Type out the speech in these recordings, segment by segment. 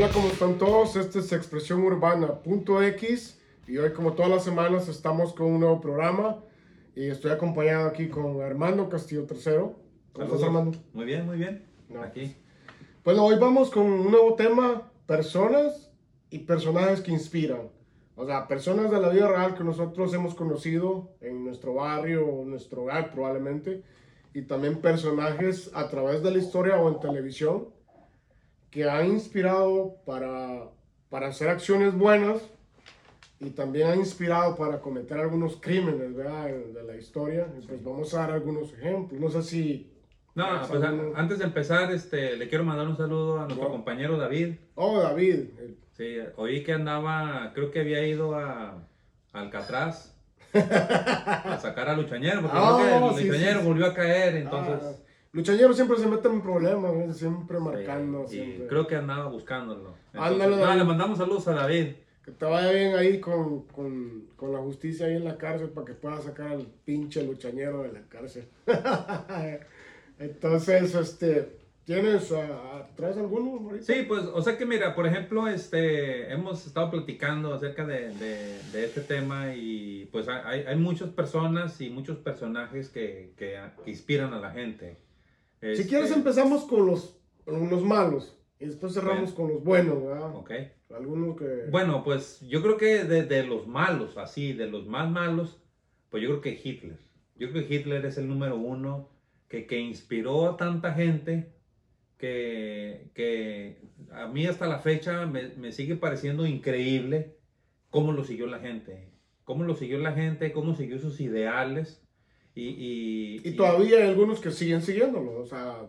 Hola, ¿cómo están todos? Este es Expresión Urbana.x y hoy, como todas las semanas, estamos con un nuevo programa y estoy acompañado aquí con Armando Castillo III. ¿Cómo estás, Armando? Muy bien, muy bien. No. Aquí. Bueno, hoy vamos con un nuevo tema, personas y personajes que inspiran. O sea, personas de la vida real que nosotros hemos conocido en nuestro barrio o nuestro hogar probablemente. Y también personajes a través de la historia o en televisión que han inspirado para, para hacer acciones buenas y también han inspirado para cometer algunos crímenes ¿verdad? de la historia. Pues vamos a dar algunos ejemplos. No sé si... No, pues, a- saludos. antes de empezar, este, le quiero mandar un saludo a nuestro Wow. compañero David. Oh, David. Sí, oí que andaba, creo que había ido a, Alcatraz a sacar a Luchañero, porque Ah, creo que el sí, Luchañero sí, sí. volvió a caer, entonces... Ah, Luchañero siempre se mete en problemas, ¿no? siempre marcando. siempre. creo que andaba buscándolo. Entonces, le mandamos saludos a David. Que te vaya bien ahí con, con, con la justicia ahí en la cárcel para que pueda sacar al pinche luchañero de la cárcel. Entonces, este, ¿tienes ah, traes alguno ahorita? Sí, pues, o sea que mira, por ejemplo, este, hemos estado platicando acerca de, de- de este tema y pues hay, hay muchas personas y muchos personajes que, que, que inspiran a la gente. Si Este, quieres empezamos con los, con los malos y después cerramos Bueno. con los buenos, ¿verdad? Ok. Algunos que... Bueno, pues yo creo que de, de los malos, así, de los más malos, pues yo creo que Hitler. Yo creo que Hitler es el número uno que, que inspiró a tanta gente que, que a mí hasta la fecha me, me sigue pareciendo increíble cómo lo siguió la gente. Cómo lo siguió la gente, cómo siguió sus ideales. Y, y, Y todavía hay algunos que siguen siguiéndolo, o sea,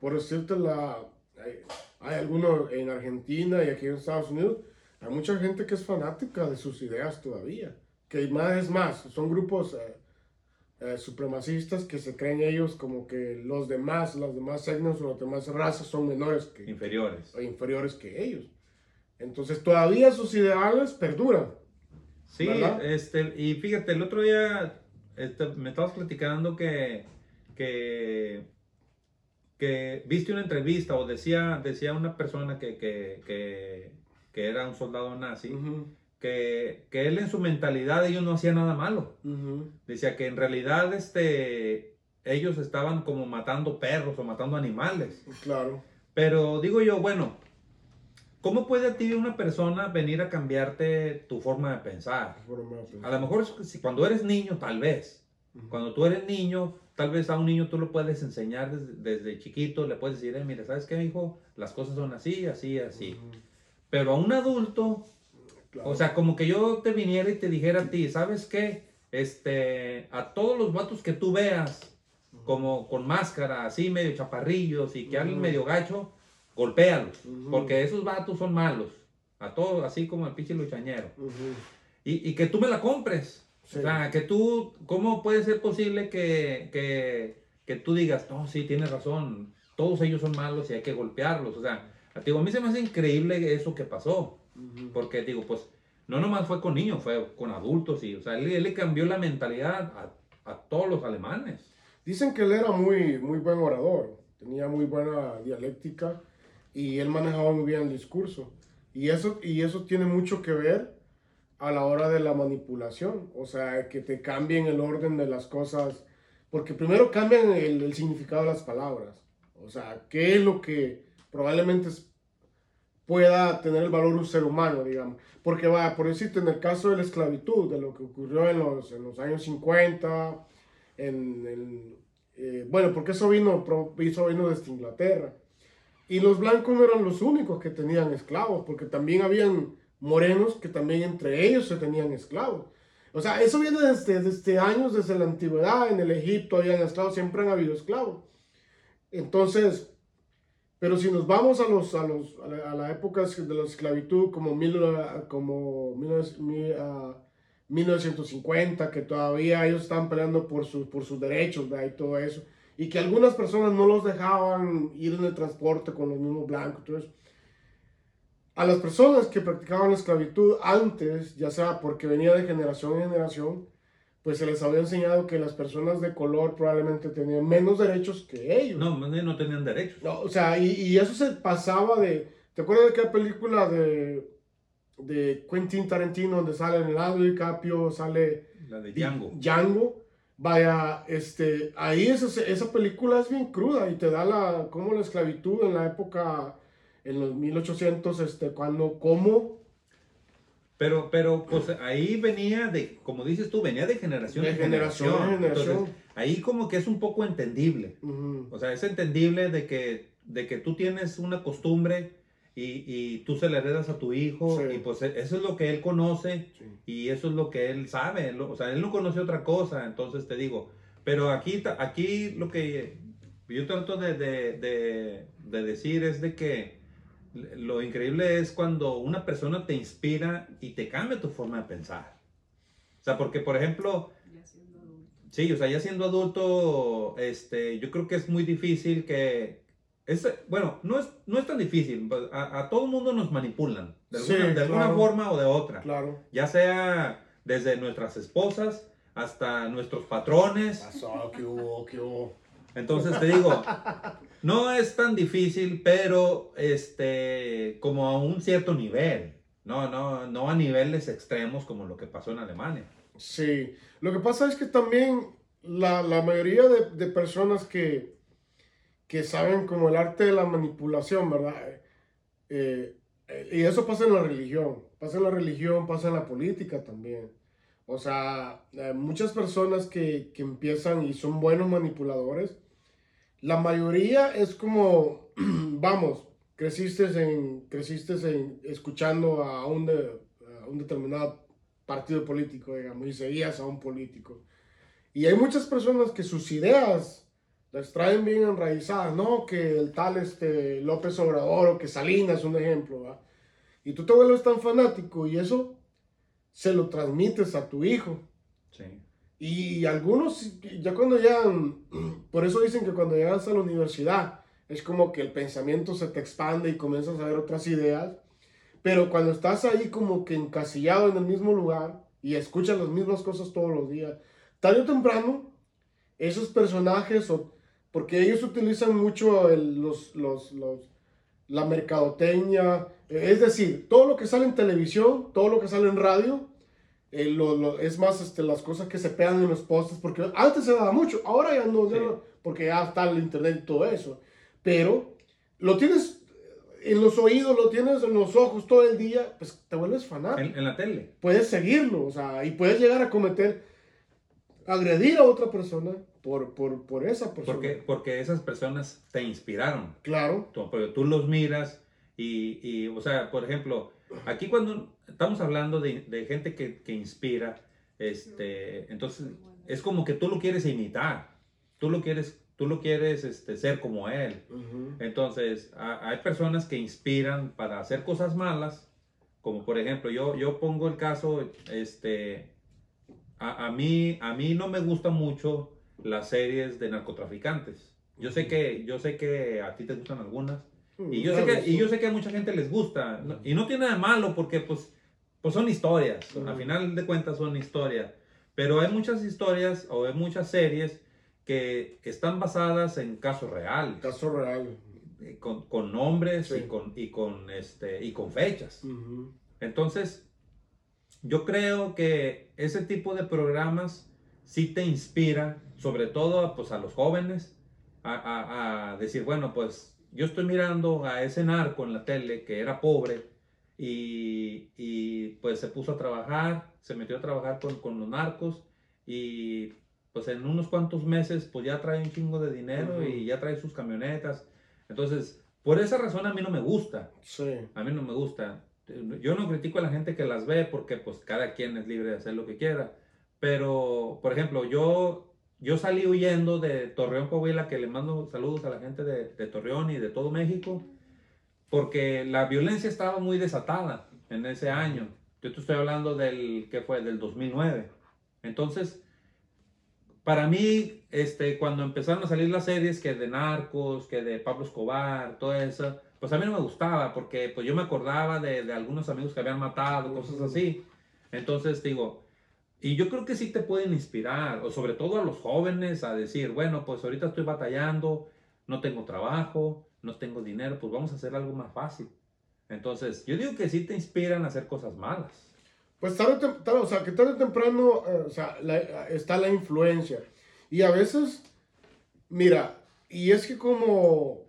por decirte la... Hay, hay algunos en Argentina y aquí en Estados Unidos, hay mucha gente que es fanática de sus ideas todavía, que más es más, son grupos eh, eh, supremacistas que se creen ellos como que los demás, las demás etnias o las demás razas son menores que, inferiores. o inferiores que ellos. Entonces todavía sus ideales perduran. Sí, ¿Verdad? este, y fíjate, el otro día este, me estabas platicando que, que, que viste una entrevista o decía, decía una persona que, que, que, era un soldado nazi, Ujú, que, que él en su mentalidad ellos no hacían nada malo. ujú. Decía que en realidad este, ellos estaban como matando perros o matando animales. Claro. Pero digo yo, bueno, ¿cómo puede a ti una persona venir a cambiarte tu forma de pensar? Forma de pensar. A lo mejor si cuando eres niño, tal vez. Ujú. Cuando tú eres niño, tal vez a un niño tú lo puedes enseñar desde, desde chiquito, le puedes decir, eh, mira, ¿sabes qué, hijo? Las cosas son así, así, así. Ujú. Pero a un adulto, Claro. o sea, como que yo te viniera y te dijera a ti, ¿sabes qué? Este, a todos los vatos que tú veas, como con máscara, así medio chaparrillos y que Ujú. medio gacho, golpéalos. Ujú. Porque esos vatos son malos. A todos, así como el pinche luchañero. Ujú. Y, y que tú me la compres. Sí. O sea, que tú, ¿cómo puede ser posible que, que, que tú digas, no, sí, tienes razón, todos ellos son malos y hay que golpearlos? O sea, digo, a mí se me hace increíble eso que pasó, Ujú. porque digo, pues, no nomás fue con niños, fue con adultos y, o sea, él, él le cambió la mentalidad a, a todos los alemanes. Dicen que él era muy, muy buen orador, tenía muy buena dialéctica y él manejaba muy bien el discurso. Y eso, y eso tiene mucho que ver a la hora de la manipulación, o sea, que te cambien el orden de las cosas, porque primero cambian el, el significado de las palabras, o sea, qué es lo que probablemente pueda tener el valor un ser humano, digamos. Porque va, por decirte, en el caso de la esclavitud, de lo que ocurrió en los, en los años 50, en, en, eh, bueno, porque eso vino, eso vino desde Inglaterra. Y los blancos no eran los únicos que tenían esclavos, porque también habían morenos que también entre ellos se tenían esclavos. O sea, eso viene desde, desde años, desde la antigüedad, en el Egipto habían esclavos, siempre han habido esclavos. Entonces, pero si nos vamos a, los, a, los, a, la, a la época de la esclavitud, como, mil, como mil, mil, ah, 1950, que todavía ellos estaban peleando por, su, por sus derechos ¿verdad? y todo eso, y que algunas personas no los dejaban ir en el transporte con los mismos blancos, eso. A las personas que practicaban la esclavitud antes, ya sea porque venía de generación en generación, pues se les había enseñado que las personas de color probablemente tenían menos derechos que ellos. No, no tenían derechos. No, o sea, y, y eso se pasaba de, ¿Te acuerdas de aquella película de, de Quentin Tarantino donde sale Leonardo DiCaprio, sale La de Django. Django? Vaya, este, ahí esa, esa película es bien cruda y te da la, como la esclavitud en la época, en los 1800, este, cuando, cómo Pero, pero, pues ahí venía de, como dices tú, venía de generación De en generación en generación. Entonces, ahí como que es un poco entendible. O sea, es entendible de que, de que tú tienes una costumbre y, y tú se la heredas a tu hijo Sí. y pues eso es lo que él conoce Sí. y eso es lo que él sabe. o sea, él no conoce otra cosa, entonces te digo. Pero aquí, aquí lo que yo trato de, de- de- de decir es de que lo increíble es cuando una persona te inspira y te cambia tu forma de pensar. O sea, porque por ejemplo, Ya siendo adulto. Sí, o sea, ya siendo adulto, este, yo creo que es muy difícil que... Es, bueno, no es, no es tan difícil. pues, A, a todo mundo nos manipulan, de Sí, alguna, de alguna claro. forma o de otra. Claro. Ya sea desde nuestras esposas hasta nuestros patrones. Pasó, ¿qué hubo? ¿Qué hubo? Entonces te digo, no es tan difícil, pero este, como a un cierto nivel. No, no, no a niveles extremos como lo que pasó en Alemania. Sí, lo que pasa es que también la, la mayoría de, de personas que, que saben como el arte de la manipulación, ¿verdad? Eh, eh, y eso pasa en la religión, pasa en la religión, pasa en la política también. O sea, eh, muchas personas que, que empiezan y son buenos manipuladores, la mayoría es como, vamos, creciste en, creciste en, escuchando a un, de- a un determinado partido político, digamos, y seguías a un político. Y hay muchas personas que sus ideas las traen bien enraizadas, ¿no? Que el tal este, López Obrador o que Salinas, un ejemplo, ¿va? Y tú te vuelves tan fanático y eso se lo transmites a tu hijo. Sí. Y algunos, ya cuando llegan, por eso dicen que cuando llegas a la universidad, es como que el pensamiento se te expande y comienzas a ver otras ideas. Pero cuando estás ahí como que encasillado en el mismo lugar y escuchas las mismas cosas todos los días, tarde o temprano, esos personajes, o, porque ellos utilizan mucho el- los, los, los- la mercadotecnia, eh, es decir, todo lo que sale en televisión, todo lo que sale en radio, eh, lo- lo- es más este, las cosas que se pegan en los postes, porque antes se daba mucho, ahora ya no, ya Sí. no, porque ya está el internet y todo eso, pero lo tienes en los oídos, lo tienes en los ojos todo el día, pues te vuelves fanático En, en la tele. puedes seguirlo, o sea, y puedes llegar a cometer, agredir a otra persona por, por, por esa persona. Porque, porque esas personas te inspiraron. Claro, Tú, porque tú los miras y, y, o sea, por ejemplo, aquí cuando estamos hablando de, de gente que, que inspira, este, entonces es como que tú lo quieres imitar, tú lo quieres, tú lo quieres este, ser como él. Entonces, a- hay personas que inspiran para hacer cosas malas, como por ejemplo, yo, yo pongo el caso, este, a, a mí, a mí no me gustan mucho las series de narcotraficantes. Yo sé que, yo sé que a ti te gustan algunas, y yo, sé que, y yo sé que a mucha gente les gusta, ¿no? y no tiene nada de malo porque pues, pues son historias, Ujú. al final de cuentas son historias, pero hay muchas historias o hay muchas series que, están basadas en casos reales Caso real. eh, con, con nombres Sí. y, con, y, con, este, y con fechas. Entonces, yo creo que ese tipo de programas sí te inspira, sobre todo pues, a los jóvenes, a, a- a decir, bueno, pues yo estoy mirando a ese narco en la tele que era pobre y, y, pues se puso a trabajar, se metió a trabajar con, con los narcos y pues en unos cuantos meses pues ya trae un chingo de dinero Ujú. y ya trae sus camionetas. Entonces, por esa razón a mí no me gusta. Sí. A mí no me gusta. Yo no critico a la gente que las ve porque pues cada quien es libre de hacer lo que quiera. Pero, por ejemplo, yo, yo salí huyendo de Torreón, Coahuila, que le mando saludos a la gente de, de Torreón y de todo México, porque la violencia estaba muy desatada en ese año. Yo te estoy hablando del, que fue? Del 2009. Entonces, para mí, este, cuando empezaron a salir las series que de narcos, que de Pablo Escobar, todo eso, pues a mí no me gustaba porque pues yo me acordaba de, de algunos amigos que habían matado, cosas así. Entonces digo, y yo creo que sí te pueden inspirar, o sobre todo a los jóvenes, a decir, bueno, pues ahorita estoy batallando, no tengo trabajo, no tengo dinero, pues vamos a hacer algo más fácil. Entonces, yo digo que sí te inspiran a hacer cosas malas. Pues tarde, tarde- o sea, que tarde o temprano, eh, o sea, la- está la influencia. Y a veces, mira, y es que como,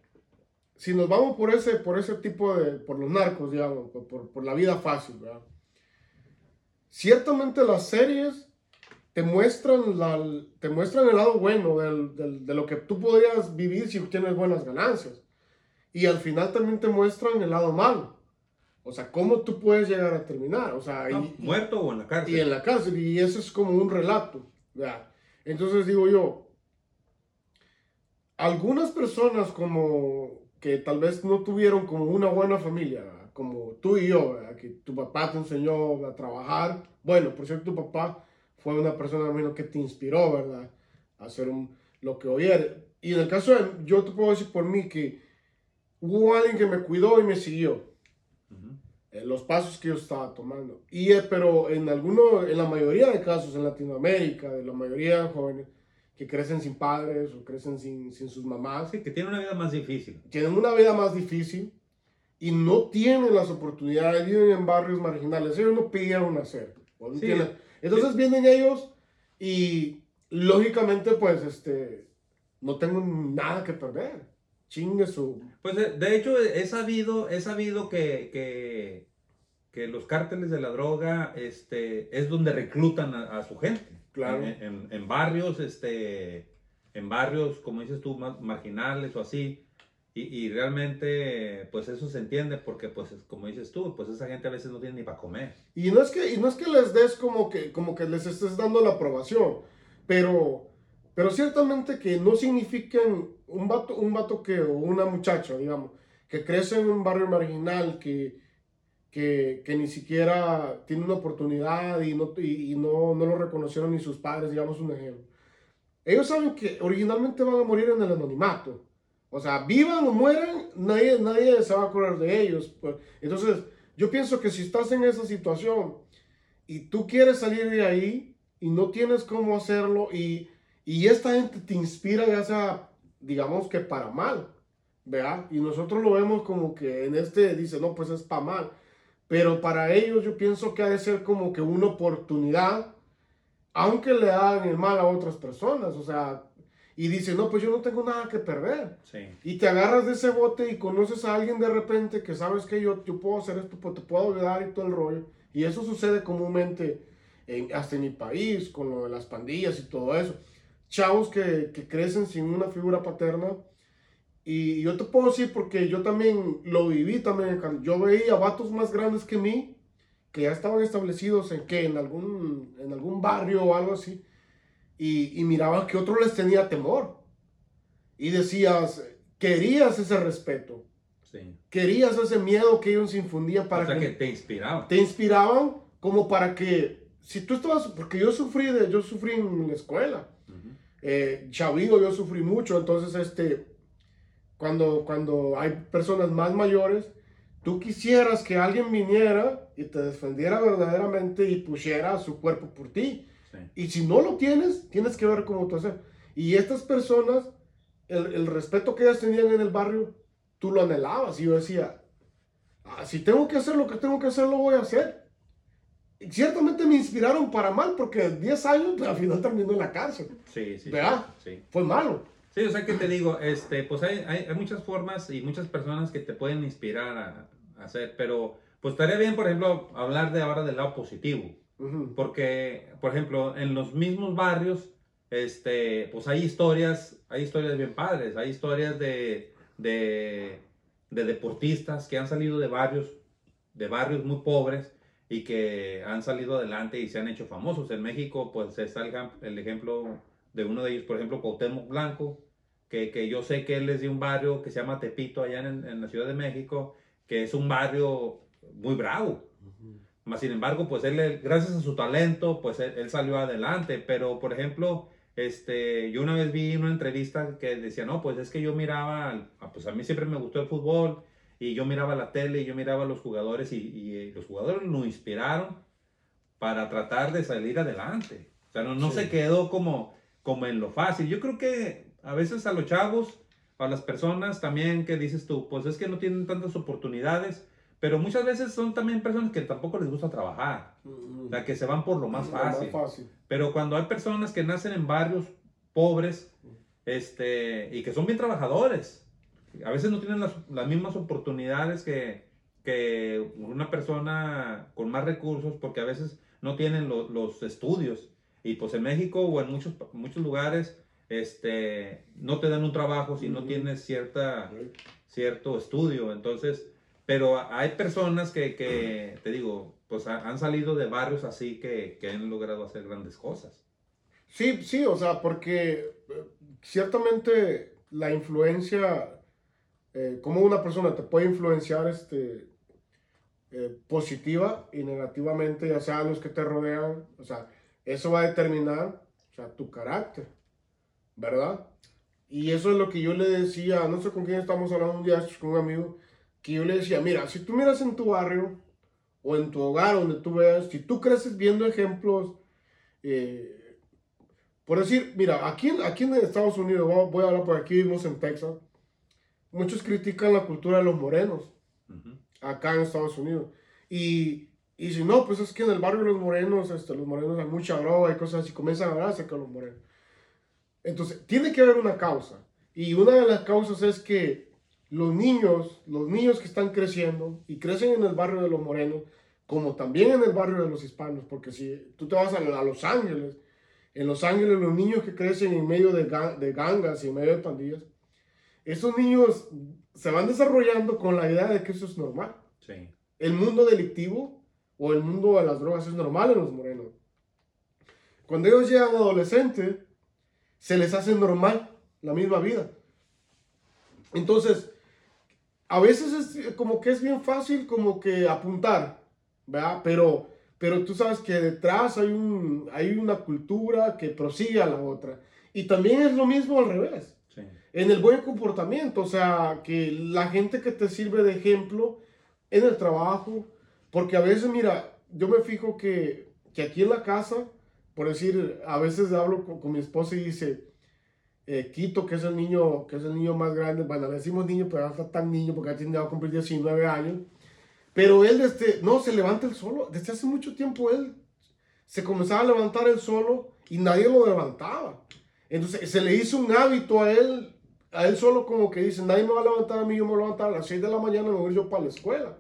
si nos vamos por ese, por ese tipo de, por los narcos, digamos, por, por- por la vida fácil, ¿verdad? Ciertamente las series te muestran, la, te muestran el lado bueno del- del- de lo que tú podrías vivir si tienes buenas ganancias. Y al final también te muestran el lado malo. O sea, cómo tú puedes llegar a terminar. O sea, No, y- muerto o en la cárcel. y en la cárcel, y eso es como un relato. ¿verdad? Entonces digo yo, algunas personas como que tal vez no tuvieron como una buena familia, ¿verdad? Como tú y yo, ¿verdad? que tu papá te enseñó a trabajar. Bueno, por cierto, tu papá fue una persona menos que te inspiró, ¿verdad? A hacer un- lo que hoy eres. Y en el caso de, yo te puedo decir por mí que hubo alguien que me cuidó y me siguió eh, los pasos que yo estaba tomando. Y, eh, pero en alguno, en la mayoría de casos en Latinoamérica, de la mayoría de jóvenes que crecen sin padres o crecen sin, sin sus mamás, Sí, que tiene una vida más difícil. tienen una vida más difícil y no tienen las oportunidades, viven en barrios marginales, ellos no pidieron nacer. ¿o no Sí? Entonces vienen ellos y lógicamente pues este, no tengo nada que perder. Chingue su... Pues de, de hecho he sabido, he sabido que, que, que los cárteles de la droga este, es donde reclutan a, a su gente. Claro. En, en- en barrios, este, en barrios, como dices tú, marginales o así. Y, y realmente, pues eso se entiende porque, pues, es como dices tú, pues esa gente a veces no tiene ni para comer. Y no es que, y no es que les des como que, como que les estés dando la aprobación, pero, pero ciertamente que no significan un vato, un vato que, o una muchacha, digamos, que crece en un barrio marginal, que, que, que ni siquiera tiene una oportunidad y, no, y, y no, no lo reconocieron ni sus padres, digamos un ejemplo. Ellos saben que originalmente van a morir en el anonimato. O sea, vivan o mueran, nadie, nadie se va a acordar de ellos. pues. Entonces, yo pienso que si estás en esa situación y tú quieres salir de ahí y no tienes cómo hacerlo y, y esta gente te inspira ya sea, digamos que para mal, ¿verdad? Y nosotros lo vemos como que en este dice, no, pues es para mal. Pero para ellos yo pienso que ha de ser como que una oportunidad, aunque le hagan el mal a otras personas, o sea, y dice, no, pues yo no tengo nada que perder. Sí. Y te agarras de ese bote y conoces a alguien de repente que sabes que yo, yo puedo hacer esto, pues te puedo ayudar y todo el rollo. Y eso sucede comúnmente en- hasta en mi país, con lo de las pandillas y todo eso. Chavos que, que crecen sin una figura paterna. Y yo te puedo decir porque yo también lo viví también. Yo veía vatos más grandes que mí que ya estaban establecidos en que en algún, en algún barrio o algo así. Y, y miraba que otro les tenía temor. Y decías, querías ese respeto, Sí. querías ese miedo que ellos infundían para o sea que, que te inspiraba. te inspiraban como para que, si tú estabas, porque yo sufrí, de, yo sufrí en la escuela, eh, chavido yo sufrí mucho, entonces este, cuando, cuando hay personas más mayores, tú quisieras que alguien viniera y te defendiera verdaderamente y pusiera su cuerpo por ti. Sí. Y si no lo tienes, tienes que ver cómo tú hacer. Y estas personas, el, el respeto que ellas tenían en el barrio, tú lo anhelabas. Y yo decía, "Ah, si tengo que hacer lo que tengo que hacer, lo voy a hacer. Y ciertamente me inspiraron para mal, porque 10 años pues, al final terminó en la cárcel. Sí, sí. ¿Verdad? Sí. Fue malo. Sí, o sea que te digo, este, pues hay, hay, hay muchas formas y muchas personas que te pueden inspirar a, a hacer, pero pues estaría bien, por ejemplo, hablar de ahora del lado positivo, Porque, por ejemplo, en los mismos barrios, este, pues hay historias, hay historias bien padres, hay historias de, de, de deportistas que han salido de barrios, de barrios muy pobres y que han salido adelante y se han hecho famosos. En México, pues está el, el ejemplo de uno de ellos, por ejemplo, Cuauhtémoc Blanco, que, que yo sé que él es de un barrio que se llama Tepito, allá en, en la Ciudad de México, que es un barrio muy bravo. Más sin embargo, pues él, gracias a su talento, pues él, él salió adelante. Pero, por ejemplo, este, yo una vez vi una entrevista que decía, no, pues es que yo miraba, pues a mí siempre me gustó el fútbol y yo miraba la tele y yo miraba a los jugadores y, y, eh, los jugadores lo inspiraron para tratar de salir adelante. O sea, no, no Sí. se quedó como, como en lo fácil. Yo creo que a veces a los chavos, a las personas también que dices tú, pues es que no tienen tantas oportunidades, Pero muchas veces son también personas que tampoco les gusta trabajar. O sea, que se van por lo más fácil. fácil. Pero cuando hay personas que nacen en barrios pobres este, y que son bien trabajadores, a veces no tienen las, las mismas oportunidades que, que, una persona con más recursos, porque a veces no tienen lo, los estudios. Y pues en México o en muchos, muchos lugares este, no te dan un trabajo si no tienes cierta, cierto estudio. Entonces, pero hay personas que, que te digo, pues han salido de barrios así que, que, han logrado hacer grandes cosas. Sí, sí, o sea, porque eh, ciertamente la influencia, eh, como una persona te puede influenciar este, eh, positiva y negativamente, ya sea los que te rodean, o sea, eso va a determinar o sea, tu carácter, ¿verdad? Y eso es lo que yo le decía, no sé con quién estamos hablando un día, con un amigo, que yo le decía, mira, si tú miras en tu barrio o en tu hogar, donde tú veas, si tú creces viendo ejemplos, eh, por decir, mira, aquí, aquí en Estados Unidos, voy a hablar por aquí, vivimos en Texas, muchos critican la cultura de los morenos, acá en Estados Unidos. Y, y si no, pues es que en el barrio de los morenos, este, los morenos hay mucha droga y cosas así, comienzan a hablar acerca de los morenos. Entonces, tiene que haber una causa. Y una de las causas es que los niños, los niños que están creciendo y crecen en el barrio de los morenos, como también en el barrio de los hispanos, porque si tú te vas a, Los Ángeles, en Los Ángeles los niños que crecen en medio de, de gangas y en medio de pandillas, esos niños se van desarrollando con la idea de que eso es normal. Sí. El mundo delictivo o el mundo de las drogas es normal en los morenos. Cuando ellos llegan adolescentes, se les hace normal la misma vida. Entonces, a veces es como que es bien fácil como que apuntar, ¿verdad? Pero, pero tú sabes que detrás hay, un, hay una cultura que prosigue a la otra. Y también es lo mismo al revés. En el buen comportamiento, o sea, que la gente que te sirve de ejemplo en el trabajo, porque a veces, mira, yo me fijo que, que aquí en la casa, por decir, a veces hablo con, con mi esposa y dice, eh, Quito, que es el niño, que es el niño más grande, bueno, le decimos niño, pero no está tan niño porque ya tiene a cumplir 19 años. Pero él, desde, no, se levanta él solo. Desde hace mucho tiempo él se comenzaba a levantar él solo y nadie lo levantaba. Entonces se le hizo un hábito a él, a él solo como que dice, nadie me va a levantar a mí, yo me voy a levantar a las 6 de la mañana, me voy yo para la escuela.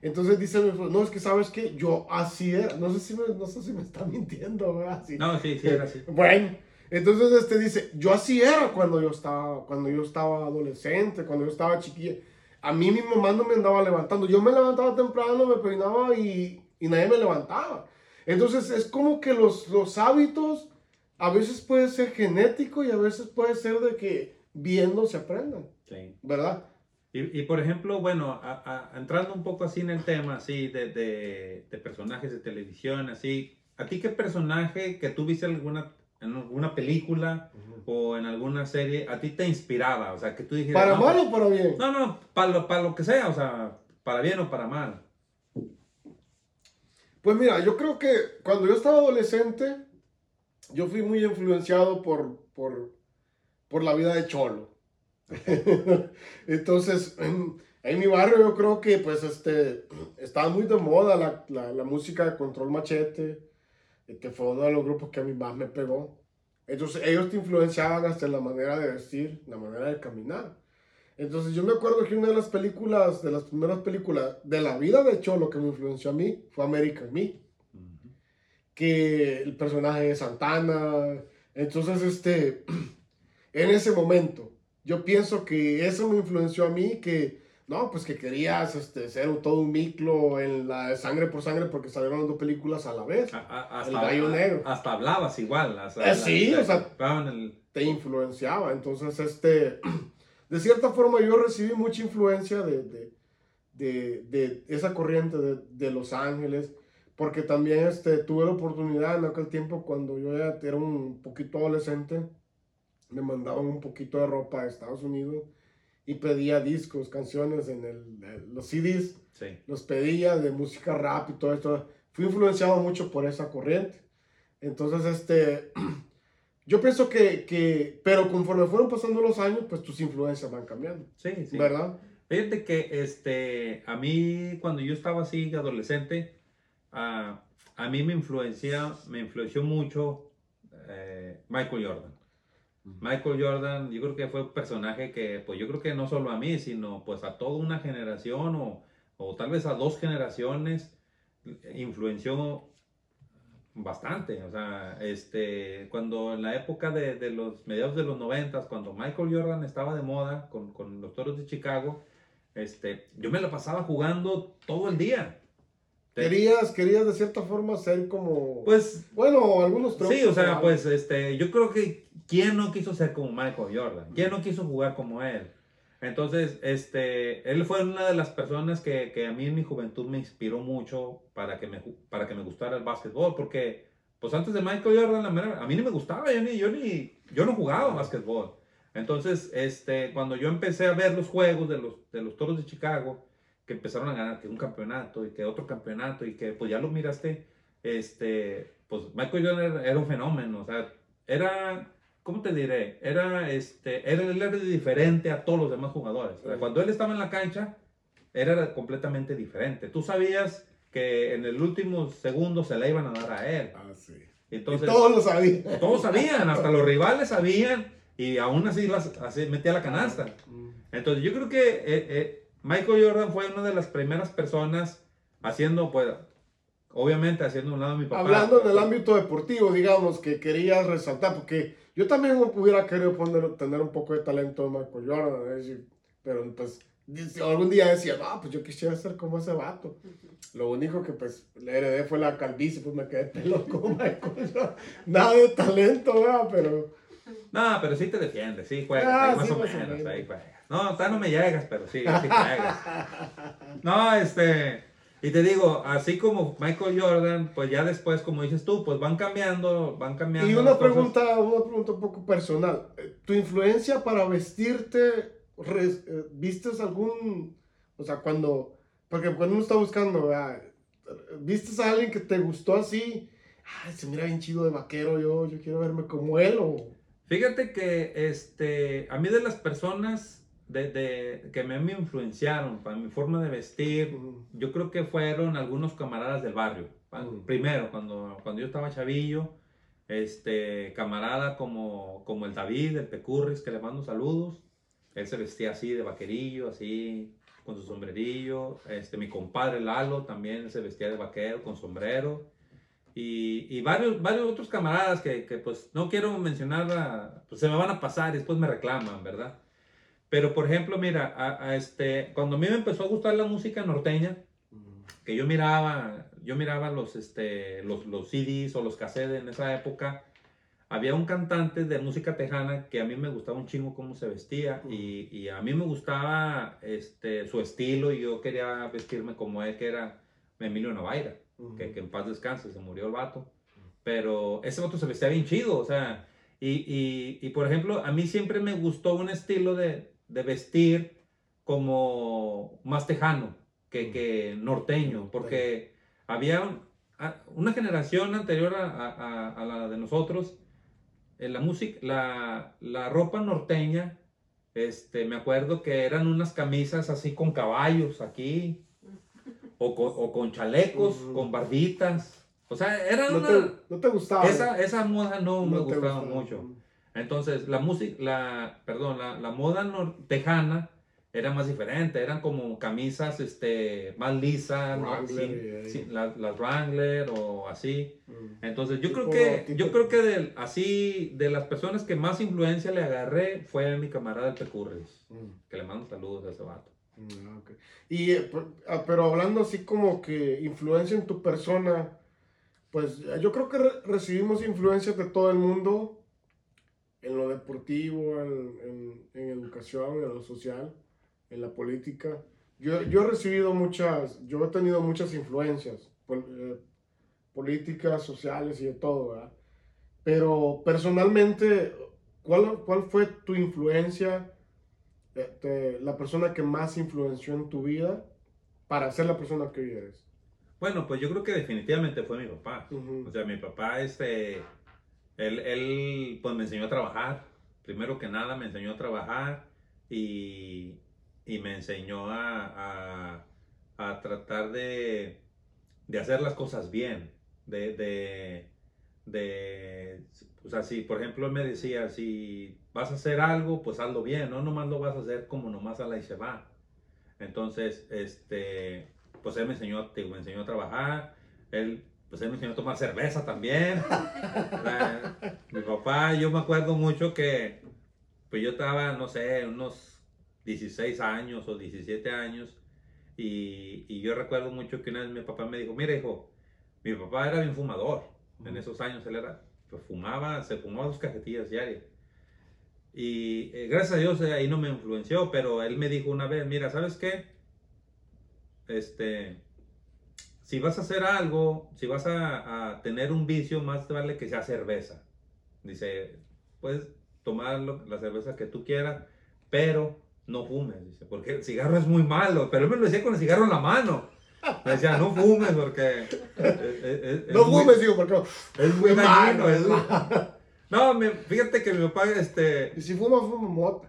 Entonces dice, no, es que sabes que yo así era, no sé si me, no sé si me está mintiendo, ¿verdad? No, sí, sí, era así. Bueno, entonces este dice, yo así era cuando yo estaba, cuando yo estaba adolescente, cuando yo estaba chiquilla. A mí mi mamá no me andaba levantando. Yo me levantaba temprano, me peinaba y, y nadie me levantaba. Entonces es como que los, los hábitos a veces puede ser genético y a veces puede ser de que viendo se aprendan. Sí. ¿Verdad? Y, y, por ejemplo, bueno, entrando un poco así en el tema, así, de, de, de, personajes de televisión, así, ¿a ti qué personaje que tú viste alguna en alguna película o en alguna serie, a ti te inspiraba? O sea, que tú dijeras... ¿Para mal o para bien? No, no, para lo, para lo que sea, o sea, para bien o para mal. Pues mira, yo creo que cuando yo estaba adolescente, yo fui muy influenciado por, por, por la vida de Cholo. Entonces, en, en, mi barrio yo creo que pues este, estaba muy de moda la, la, la música de Control Machete, que fue uno de los grupos que a mí más me pegó. Entonces ellos te influenciaban hasta en la manera de vestir, la manera de caminar. Entonces yo me acuerdo que una de las películas, de las primeras películas de la vida de Cholo que me influenció a mí fue American Me. Que el personaje de Santana. Entonces, este, en ese momento, yo pienso que eso me influenció a mí, que no, pues que querías este, ser todo un miclo en la sangre por sangre porque salieron dos películas a la vez. hasta, el gallo negro. Hasta hablabas igual. Eh, sí, o sea, te influenciaba. Entonces, este, de cierta forma yo recibí mucha influencia de, de, de, de esa corriente de, Los Ángeles. Porque también este, tuve la oportunidad en aquel tiempo cuando yo ya era un poquito adolescente, me mandaban un poquito de ropa a Estados Unidos y pedía discos, canciones en el, los CDs. Los pedía de música rap y todo esto. Fui influenciado mucho por esa corriente. Entonces, este, yo pienso que, que, pero conforme fueron pasando los años, pues tus influencias van cambiando. Sí, sí. ¿Verdad? Fíjate que este, a mí cuando yo estaba así adolescente, a, a mí me influencia, me influenció mucho eh, Michael Jordan. Michael Jordan, yo creo que fue un personaje que, pues yo creo que no solo a mí, sino pues a toda una generación o, o tal vez a dos generaciones, influenció bastante. O sea, este, cuando en la época de, de los mediados de los noventas, cuando Michael Jordan estaba de moda con, con los toros de Chicago, este, yo me la pasaba jugando todo el día. Querías, querías de cierta forma ser como. Pues. Bueno, algunos Sí, o sea, pues este, yo creo que. ¿Quién no quiso ser como Michael Jordan? ¿Quién no quiso jugar como él? Entonces, este, él fue una de las personas que, que, a mí en mi juventud me inspiró mucho para que me, para que me gustara el básquetbol, porque pues antes de Michael Jordan, a mí ni me gustaba, yo ni, yo ni, yo no jugaba básquetbol. Entonces, este, cuando yo empecé a ver los juegos de los, de los Toros de Chicago, que empezaron a ganar que un campeonato y que otro campeonato y que pues ya lo miraste, este, pues Michael Jordan era, un fenómeno, o sea, era, ¿cómo te diré? Era, este, era, él era diferente a todos los demás jugadores. O sea, cuando él estaba en la cancha, era completamente diferente. Tú sabías que en el último segundo se la iban a dar a él. Ah, sí. Entonces, y todos lo sabían. Todos sabían, hasta los rivales sabían y aún así, las, así metía la canasta. Mm. Entonces yo creo que eh, eh, Michael Jordan fue una de las primeras personas haciendo, pues, obviamente haciendo un lado a mi papá. Hablando en el ámbito deportivo, digamos, que querías resaltar, porque yo también hubiera querido poner, tener un poco de talento de Michael Jordan, pero pues algún día decía, ah, pues yo quisiera ser como ese vato. Lo único que pues le heredé fue la calvicie, pues me quedé pelo como Michael Jordan. Nada de talento, ¿verdad? Pero... No, pero sí te defiende, sí juegas, ah, más, o menos, ahí juegas. No, tal no me llegas, pero sí, sí llegas. No, este, y te digo, así como Michael Jordan, pues ya después, como dices tú, pues van cambiando, van cambiando. Y una pregunta, una pregunta un poco personal. ¿Tu influencia para vestirte, eh, vistes algún, o sea, cuando, porque cuando uno está buscando, ¿vistes a alguien que te gustó así? Ay, se mira bien chido de vaquero, yo, yo quiero verme como él o... Fíjate que este, a mí de las personas de, que me, influenciaron para mi forma de vestir, yo creo que fueron algunos camaradas del barrio. Primero, cuando, cuando yo estaba chavillo, este camarada como, como el David, el Pecurris, que le mando saludos. Él se vestía así de vaquerillo, así, con su sombrerillo. Este, mi compadre Lalo también se vestía de vaquero, con sombrero. Y, y varios, varios otros camaradas que, que, pues no quiero mencionar, pues se me van a pasar y después me reclaman, ¿verdad? Pero, por ejemplo, mira, a, este, cuando a mí me empezó a gustar la música norteña, que yo miraba, yo miraba los, este, los, los CDs o los cassettes en esa época, había un cantante de música tejana que a mí me gustaba un chingo cómo se vestía y, y, a mí me gustaba este, su estilo y yo quería vestirme como él, que era Emilio Navaira, que, que, en paz descanse, se murió el vato. Pero ese vato se vestía bien chido, o sea, y, y, y por ejemplo, a mí siempre me gustó un estilo de, de vestir como más tejano que, que norteño, porque había una generación anterior a, a, la de nosotros, en la música, la, la, ropa norteña, este, me acuerdo que eran unas camisas así con caballos aquí, o con, o con chalecos, con barbitas. O sea, eran no, te, no te gustaba. Esa, esa moda no, me gustaba mucho. Entonces, la música, la, perdón, la, la moda tejana era más diferente, eran como camisas este, más lisas, las, Wrangler o así. Mm. Entonces, yo creo que, yo creo que de, así, de las personas que más influencia le agarré fue mi camarada el Pecurris, mm. que le mando saludos a ese vato. Mm, y, eh, ah, pero hablando así como que influencia en tu persona, pues yo creo que recibimos influencias de todo el mundo en lo deportivo, en, en, educación, en lo social, en la política. Yo, yo, he recibido muchas, yo he tenido muchas influencias eh, políticas, sociales y de todo, ¿verdad? Pero personalmente, ¿cuál, cuál fue tu influencia, este, la persona que más influenció en tu vida para ser la persona que eres? Bueno, pues yo creo que definitivamente fue mi papá. O sea, mi papá, este él, él, pues me enseñó a trabajar. Primero que nada me enseñó a trabajar y, y me enseñó a, a, tratar de, de, hacer las cosas bien, de, de, de, o sea, si por ejemplo él me decía, si vas a hacer algo, pues hazlo bien, no nomás lo vas a hacer como nomás a la y se va. Entonces, este, pues él me enseñó, me enseñó a trabajar, él, pues él me enseñó a tomar cerveza también. mi papá, yo me acuerdo mucho que, pues yo estaba, no sé, unos 16 años o 17 años, y, y yo recuerdo mucho que una vez mi papá me dijo, mira hijo, mi papá era bien fumador, en esos años él era, pues fumaba, se fumaba dos cajetillas diarias. Y eh, gracias a Dios eh, ahí no me influenció, pero él me dijo una vez, mira, ¿sabes qué? Este, si vas a hacer algo, si vas a, a tener un vicio, más vale que sea cerveza. Dice, puedes tomar la cerveza que tú quieras, pero no fumes, dice, porque el cigarro es muy malo. Pero él me lo decía con el cigarro en la mano. Me decía, no fumes porque... Es, es, no fumes, digo, porque es muy malo. Es no, me, fíjate que mi papá, este... Y si fuma, fuma mota.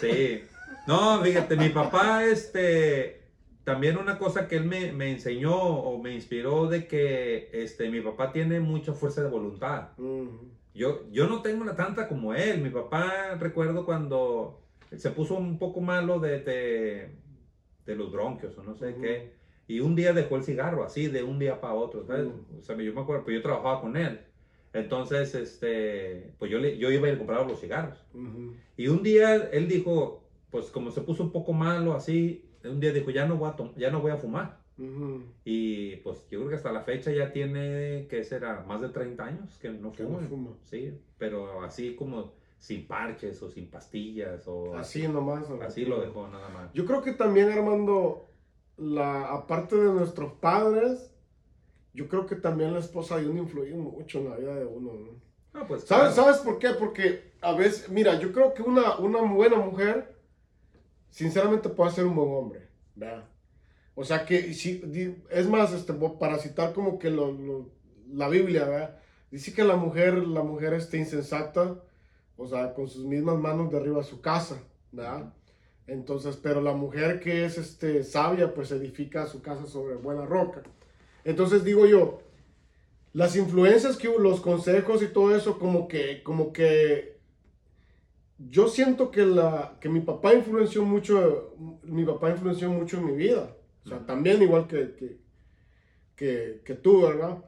Sí. No, fíjate, mi papá, este... También una cosa que él me, me, enseñó o me inspiró de que este, mi papá tiene mucha fuerza de voluntad. yo, yo no tengo la tanta como él. Mi papá, recuerdo cuando se puso un poco malo de, de, de los bronquios o no sé qué. Y un día dejó el cigarro, así, de un día para otro. ¿sabes? O sea, yo me acuerdo, pues yo trabajaba con él. Entonces, este, pues yo, le, yo iba a ir a comprar los cigarros. Y un día él dijo, pues como se puso un poco malo así, un día dijo, ya no voy a, ya no voy a fumar. Y pues yo creo que hasta la fecha ya tiene, ¿qué será? Más de 30 años que no fuma. Sí, pero así como sin parches o sin pastillas o... Así nomás. Así lo dejó nada más. Yo creo que también Armando, la, aparte de nuestros padres, yo creo que también la esposa de uno influye mucho en la vida de uno. ¿no? pues, ¿Sabes, ¿Sabes por qué? Porque a veces, mira, yo creo que una, una buena mujer, sinceramente, puede ser un buen hombre. ¿verdad? O sea que, si, es más, este, para citar como que lo, lo, la Biblia, ¿verdad? dice que la mujer, la mujer está insensata, o sea, con sus mismas manos derriba su casa, ¿verdad? Entonces, pero la mujer que es este, sabia, pues edifica su casa sobre buena roca. Entonces digo yo, las influencias que los consejos y todo eso, como que, como que yo siento que, la, que mi papá influenció mucho, mi papá influenció mucho en mi vida. O sea, también igual que, que, que, que tú, ¿verdad?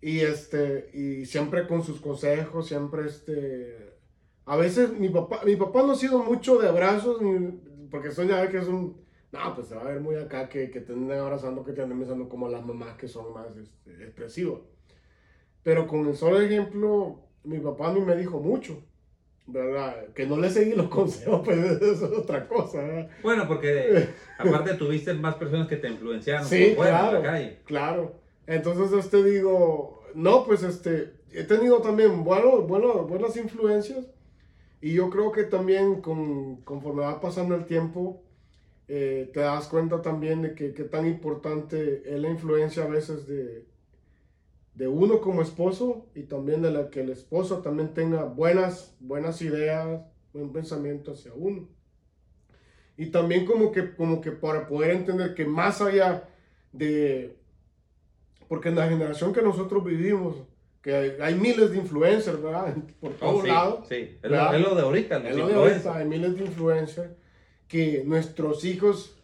Y, este, y siempre con sus consejos, siempre este... A veces mi papá, mi papá no ha sido mucho de abrazos, porque soy ya que es un no, pues se va a ver muy acá que, que te anden abrazando, que te anden besando como las mamás que son más este, expresivas. Pero con el solo ejemplo, mi papá a mí me dijo mucho, ¿verdad? Que no le seguí los consejos, pues eso es otra cosa, ¿verdad? Bueno, porque aparte tuviste más personas que te influenciaron sí, por fuera claro, la calle. Claro. Entonces, este digo, no, pues este, he tenido también bueno, bueno, buenas influencias y yo creo que también con, conforme va pasando el tiempo, eh, te das cuenta también de que, tan importante es la influencia a veces de, de uno como esposo y también de la que el esposo también tenga buenas, buenas ideas, buen pensamiento hacia uno. Y también como que, como que para poder entender que más allá de, porque en la generación que nosotros vivimos, que hay, miles de influencers, ¿verdad? Por oh, todos lados. Sí, es lo, es lo, de ahorita. Es lo de ahorita, hay miles de influencers que nuestros hijos...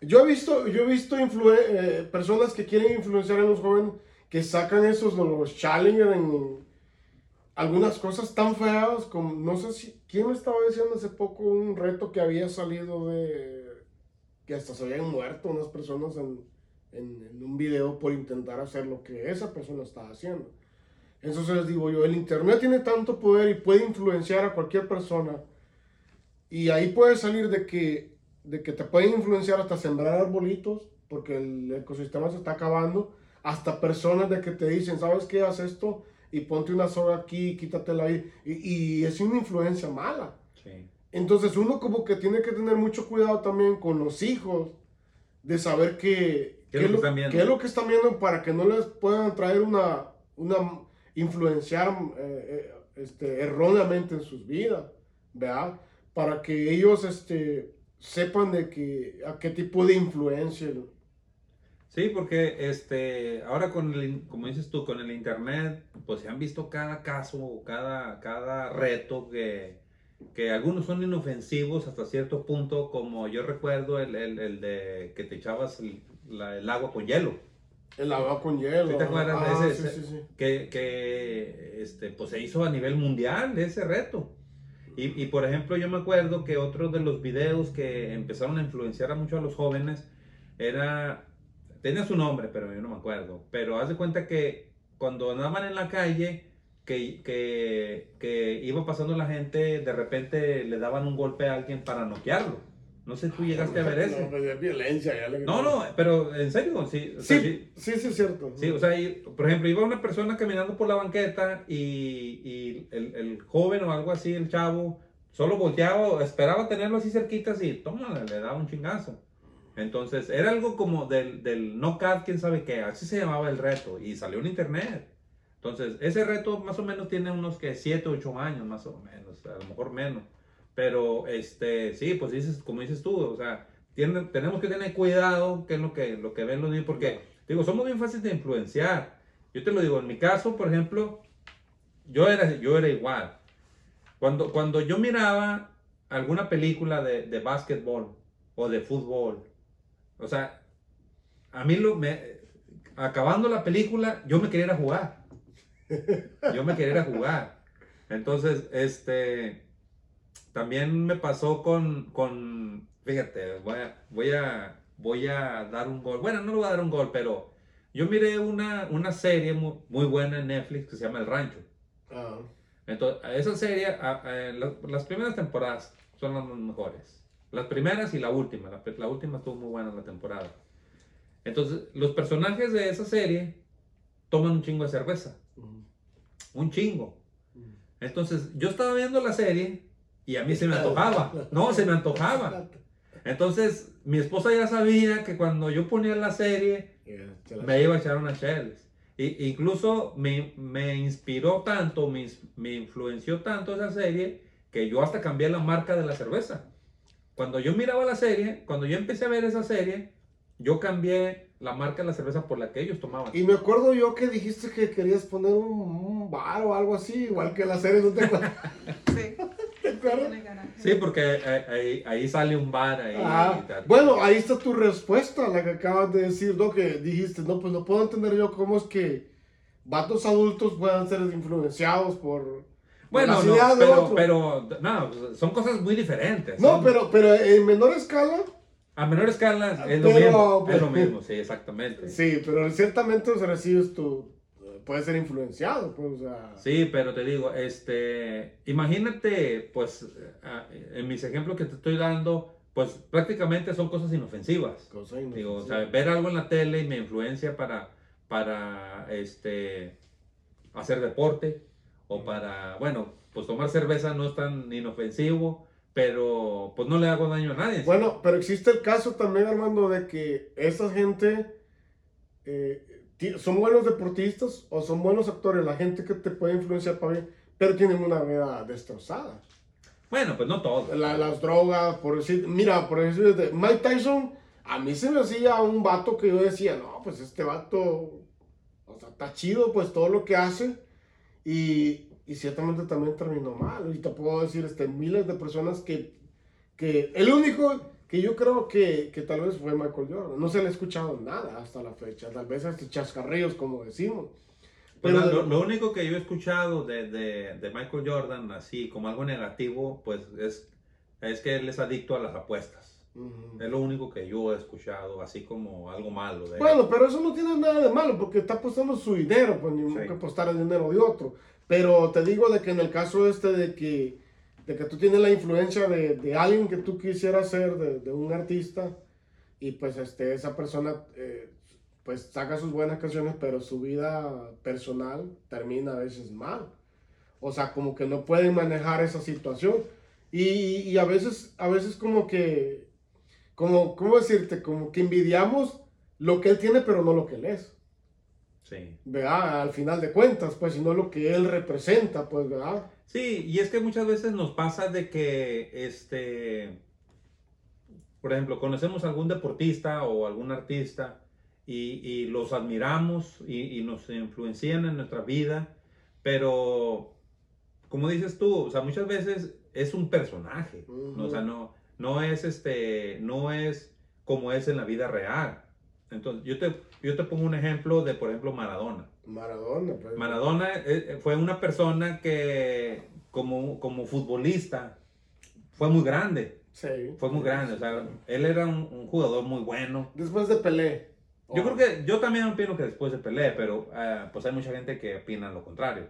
Yo he visto, yo he visto eh, personas que quieren influenciar a los jóvenes que sacan esos los challenges en algunas cosas tan feas como, no sé si, ¿quién me estaba diciendo hace poco un reto que había salido de, que hasta se habían muerto unas personas en, en, en un video por intentar hacer lo que esa persona estaba haciendo. Entonces les digo yo, el Internet tiene tanto poder y puede influenciar a cualquier persona y ahí puede salir de que, de que te pueden influenciar hasta sembrar arbolitos, porque el ecosistema se está acabando, hasta personas de que te dicen, ¿sabes qué? Haz esto y ponte una soga aquí, quítatela ahí. Y, y es una influencia mala. Entonces uno como que tiene que tener mucho cuidado también con los hijos, de saber que, ¿Qué, es lo, que es lo que están viendo para que no les puedan traer una, una influenciar eh, eh, este, erróneamente en sus vidas, ¿verdad? para que ellos este, sepan de que a qué tipo de influencia. Sí, porque este, ahora con el, como dices tú, con el internet, pues se han visto cada caso, cada, cada reto que, que algunos son inofensivos hasta cierto punto, como yo recuerdo el, el, el de que te echabas el, la- el agua con hielo. El agua con hielo. ¿Sí te acuerdas de Ah, ese- sí, sí, sí. que, que este, pues se hizo a nivel mundial ese reto. Y, y, por ejemplo, yo me acuerdo que otro de los videos que empezaron a influenciar a mucho a los jóvenes era, tenía su nombre, pero yo no me acuerdo, pero haz de cuenta que cuando andaban en la calle, que, que, que iba pasando la gente, de repente le daban un golpe a alguien para noquearlo. No sé si tú llegaste a ver No, ese. pues es violencia. ya No, no, pero en serio, sí. o sea, Sí, sí, sí, es cierto. Sí, o sea, y, por ejemplo, iba una persona caminando por la banqueta y, y el, el joven o algo así, el chavo, solo volteaba, esperaba tenerlo así cerquitas y toma, le daba un chingazo. Entonces, era algo como del, del knockout, quién sabe qué, así se llamaba el reto y salió en internet. Entonces, ese reto más o menos tiene unos que 7, 8 años, más o menos, a lo mejor menos. Pero, este, sí, pues dices, como dices tú, o sea, tiene- tenemos que tener cuidado qué es lo que, lo que ven los niños, porque, digo, somos bien fáciles de influenciar. Yo te lo digo, en mi caso, por ejemplo, yo era, yo era igual. Cuando, cuando yo miraba alguna película de, de básquetbol o de fútbol, o sea, a mí lo, me, acabando la película, yo me quería ir a jugar. Yo me quería ir a jugar. Entonces, este, también me pasó con, con fíjate, voy a, voy a, voy a dar un gol. Bueno, no le voy a dar un gol, pero yo miré una, una serie muy, muy buena en Netflix que se llama El Rancho. Ah, Entonces, esa serie, a- a- las, las primeras temporadas son las mejores. Las primeras y la última. La, la última estuvo muy buena la temporada. Entonces, los personajes de esa serie toman un chingo de cerveza. Un chingo. Entonces, yo estaba viendo la serie y a mí se me antojaba. No, se me antojaba. Entonces, mi esposa ya sabía que cuando yo ponía la serie, me iba a echar unas chelas. Y, incluso me, me inspiró tanto, me, me influenció tanto esa serie, que yo hasta cambié la marca de la cerveza. Cuando yo miraba la serie, cuando yo empecé a ver esa serie, yo cambié la marca de la cerveza por la que ellos tomaban. Y me acuerdo yo que dijiste que querías poner un, un bar o algo así, igual que la serie, ¿no te acuerdas? Sí. ¿Te acuerdas? Sí, porque ahí, ahí- sale un bar ahí. Ah, y bueno, ahí está tu respuesta, la que acabas de decir, ¿no? Que dijiste, no, pues no puedo entender yo cómo es que vatos adultos puedan ser influenciados por Bueno, no, pero, no, son cosas muy diferentes. no, son- pero, pero en menor escala, A menor escala es lo mismo. Es lo mismo, sí, exactamente. sí, pero ciertamente o sea, recibes tu, puedes ser influenciado, pues, o sea, Sí, pero te digo, este, imagínate, pues, en mis ejemplos que te estoy dando, pues prácticamente son cosas inofensivas. cosa inofensiva. Digo, o sea, ver algo en la tele y me influencia para, para, este, hacer deporte o para, bueno, pues tomar cerveza no es tan inofensivo, pero pues no le hago daño a nadie. Bueno, pero existe el caso también, Armando, de que esa gente eh, son buenos deportistas o son buenos actores, la gente que te puede influenciar para bien, pero tienen una vida destrozada. Bueno, pues no todo. La- las drogas, por decir, mira, por decir, de Mike Tyson, a mí se me hacía un vato que yo decía, no, pues este vato, o sea, está chido, pues todo lo que hace, y, y ciertamente también terminó mal. Y te puedo decir, este, miles de personas que, que el único que yo creo que, que tal vez fue Michael Jordan, no se le ha escuchado nada hasta la fecha, tal vez este chascarrillos, como decimos. Pues, Pero- lo, lo único que yo he escuchado de, de- de Michael Jordan, así como algo negativo, pues es, es que él es adicto a las apuestas. Ujú. Es lo único que yo he escuchado, así como algo malo de él. Bueno, pero eso no tiene nada de malo porque está apostando su dinero, pues ni Sí. que apostar el dinero de otro. Pero te digo de que en el caso este de que, de que tú tienes la influencia de, de alguien que tú quisieras ser, de, de un artista, y pues este, esa persona eh, pues saca sus buenas canciones, pero su vida personal termina a veces mal. O sea, como que no pueden manejar esa situación. Y, y a veces, a veces como que, como, ¿cómo decirte? Como que envidiamos lo que él tiene, pero no lo que él es. Sí. ¿Verdad? Al final de cuentas, pues, sino lo que él representa, pues, ¿verdad? Sí, y es que muchas veces nos pasa de que, este, por ejemplo, conocemos a algún deportista o algún artista y, y los admiramos y, y, nos influencian en nuestra vida, pero como dices tú, o sea, muchas veces es un personaje, ¿no? o sea, no, no es este, no es como es en la vida real. Entonces, yo te, yo te pongo un ejemplo de, por ejemplo, Maradona. Maradona, pues. Maradona eh, fue una persona que, como, como futbolista, fue muy grande. Sí. Fue muy grande, o sea, él era un, un jugador muy bueno. Después de Pelé. Yo creo que, yo también opino que después de Pelé, pero uh, pues hay mucha gente que opina lo contrario.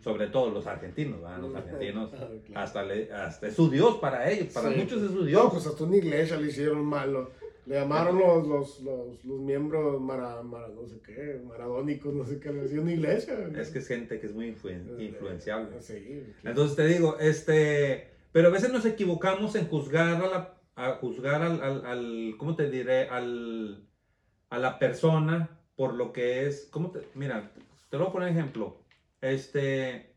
Sobre todo los argentinos, ¿verdad? Los argentinos, claro. hasta, le, hasta es su Dios para ellos, para sí. muchos es su Dios. No, pues hasta una iglesia le hicieron malo. Le llamaron los, los, los, los miembros mara, mara, no sé qué, maradónicos, no sé qué, le hicieron una iglesia. Es que es gente que es muy influen, influenciable. Sí, Entonces te digo, este, pero a veces nos equivocamos en juzgar a la, a juzgar al, al, al ¿cómo te diré? Al, a la persona por lo que es, ¿cómo te, mira, te lo voy a poner ejemplo. Este,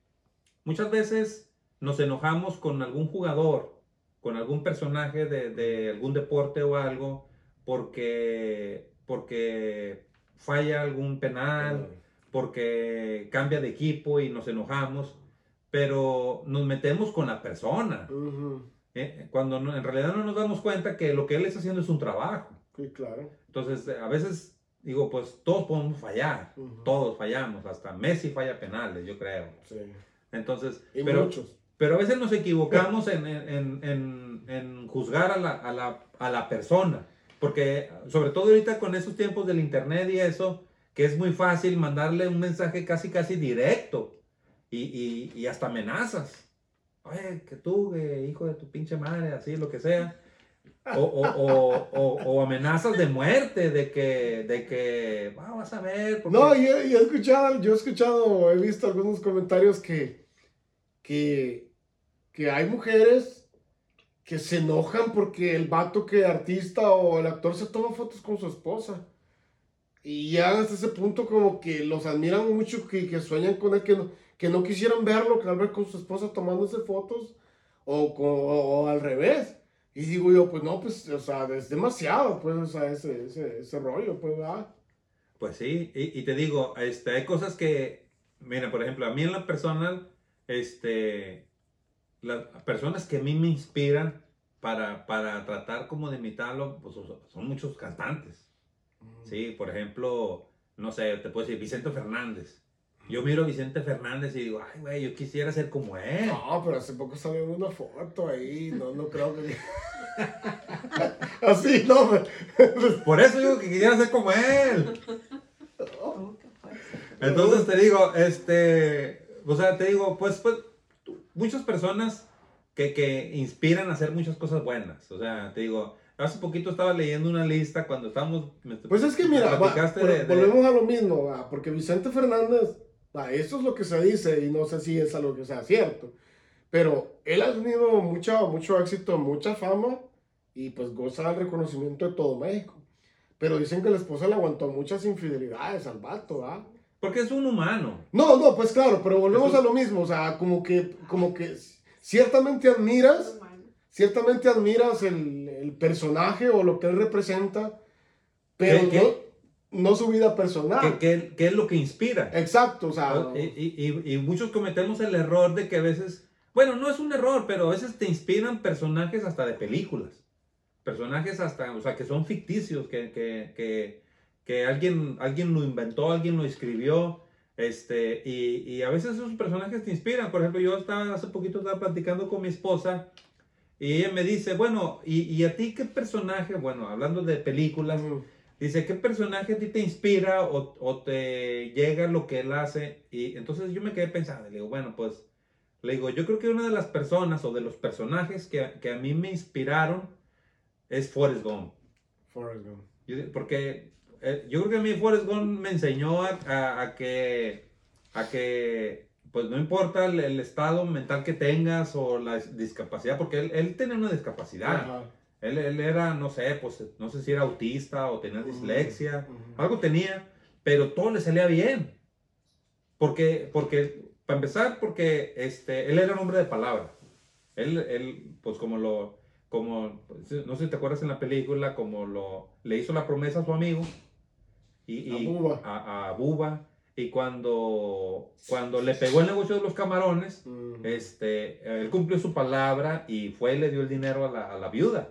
muchas veces nos enojamos con algún jugador, con algún personaje de, de algún deporte o algo, porque, porque falla algún penal, porque cambia de equipo y nos enojamos, pero nos metemos con la persona. Uh -huh. ¿eh? Cuando no, en realidad no nos damos cuenta que lo que él está haciendo es un trabajo. Sí, claro. Entonces, a veces digo, pues todos podemos fallar, uh -huh. todos fallamos, hasta Messi falla penales, yo creo. Sí. Entonces, y pero, muchos. pero a veces nos equivocamos en, en, en, en juzgar a la, a, la, a la persona. Porque sobre todo ahorita con esos tiempos del internet y eso, que es muy fácil mandarle un mensaje casi casi directo y, y, y hasta amenazas. Oye, que tú, que hijo de tu pinche madre, así, lo que sea. O, o, o, o, amenazas de muerte, de que, de que, ah, vas a ver. Porque... No, yo, yo, he escuchado, yo he escuchado, he visto algunos comentarios que, que, que hay mujeres que se enojan porque el vato que artista o el actor se toma fotos con su esposa. Y ya hasta ese punto como que los admiran mucho, que, que sueñan con él, que no, que no quisieran verlo, que al ver con su esposa tomándose fotos, o, con, o, al revés. Y digo yo, pues no, pues, o sea, es demasiado, pues, o sea, ese, ese, ese rollo, pues, ¿verdad? Pues sí, y, y, te digo, este, hay cosas que, mira, por ejemplo, a mí en lo personal, este, las personas que a mí me inspiran para, para tratar como de imitarlo, pues son muchos cantantes. Mm. Sí, por ejemplo, no sé, te puedo decir Vicente Fernández. Yo miro a Vicente Fernández y digo, ay, güey, yo quisiera ser como él. No, pero hace poco salió una foto ahí, no, no creo que... Así, no, Por eso digo que quisiera ser como él. Entonces te digo, este, o sea, te digo, pues, pues muchas personas que, que inspiran a hacer muchas cosas buenas. O sea, te digo, hace poquito estaba leyendo una lista cuando estábamos... Pues es que mira, va, de, de... volvemos a lo mismo, va, porque Vicente Fernández, eso es lo que se dice y no sé si es algo que sea cierto, pero él ha tenido mucho, mucho éxito, mucha fama y pues goza del reconocimiento de todo México. Pero dicen que la esposa le aguantó muchas infidelidades al vato, ¿va? Porque es un humano. No, no, pues claro, pero volvemos un... a lo mismo, o sea, como que, como que ciertamente admiras, ciertamente admiras el, el personaje o lo que él representa, pero. No, no, su vida personal. ¿Qué, qué, es lo que inspira? Exacto, o sea. Y, y, y, muchos cometemos el error de que a veces, bueno, no es un error, pero a veces te inspiran personajes hasta de películas. Personajes hasta, o sea, que son ficticios, que, que, que, que alguien, alguien lo inventó, alguien lo escribió. Este, y, y, a veces esos personajes te inspiran. Por ejemplo, yo estaba hace poquito estaba platicando con mi esposa y ella me dice, bueno, ¿y, y a ti qué personaje? Bueno, hablando de películas. Dice, ¿qué personaje a ti te inspira o, o, te llega lo que él hace? Y entonces yo me quedé pensando, le digo, bueno, pues, le digo, yo creo que una de las personas o de los personajes que, que a mí me inspiraron es Forrest Gump. Forrest Gump. Yo, porque eh, yo creo que a mí Forrest Gump me enseñó a, a, a, que, a que, pues no importa el, el, estado mental que tengas o la discapacidad, porque él, él tenía una discapacidad. Él, él, era, no sé, pues no sé si era autista o tenía dislexia, uh -huh. algo tenía, pero todo le salía bien. Porque, porque para empezar, porque este, él era un hombre de palabra. Él, él pues como lo, como, no sé si te acuerdas en la película, como lo, le hizo la promesa a su amigo. Y, A y-. A, a Bubba. Y cuando, cuando le pegó el negocio de los camarones, este, él cumplió su palabra y fue y le dio el dinero a la, a la viuda,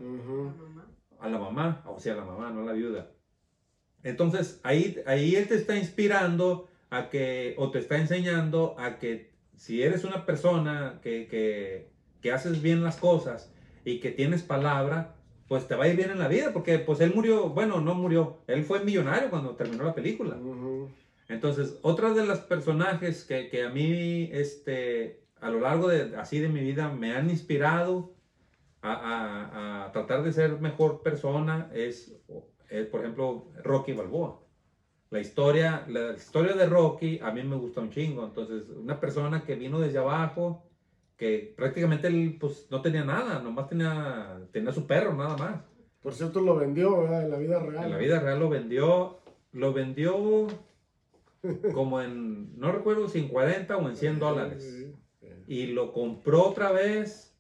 a la mamá, o sea, a la mamá, no a la viuda. Entonces, ahí, ahí él te está inspirando a que, o te está enseñando a que si eres una persona que, que, que haces bien las cosas y que tienes palabra, pues te va a ir bien en la vida, porque pues él murió, bueno, no murió, él fue millonario cuando terminó la película. Entonces, otra de las personajes que, que a mí, este, a lo largo de, así de mi vida, me han inspirado a, a- a tratar de ser mejor persona es, es, por ejemplo, Rocky Balboa. La historia, la historia de Rocky a mí me gusta un chingo. Entonces, una persona que vino desde abajo, que prácticamente él pues no tenía nada, nomás tenía, tenía su perro, nada más. Por cierto, lo vendió, ¿verdad? En la vida real. En la vida real lo vendió, lo vendió como en, no recuerdo si en 40 o en 100 dólares. Y lo compró otra vez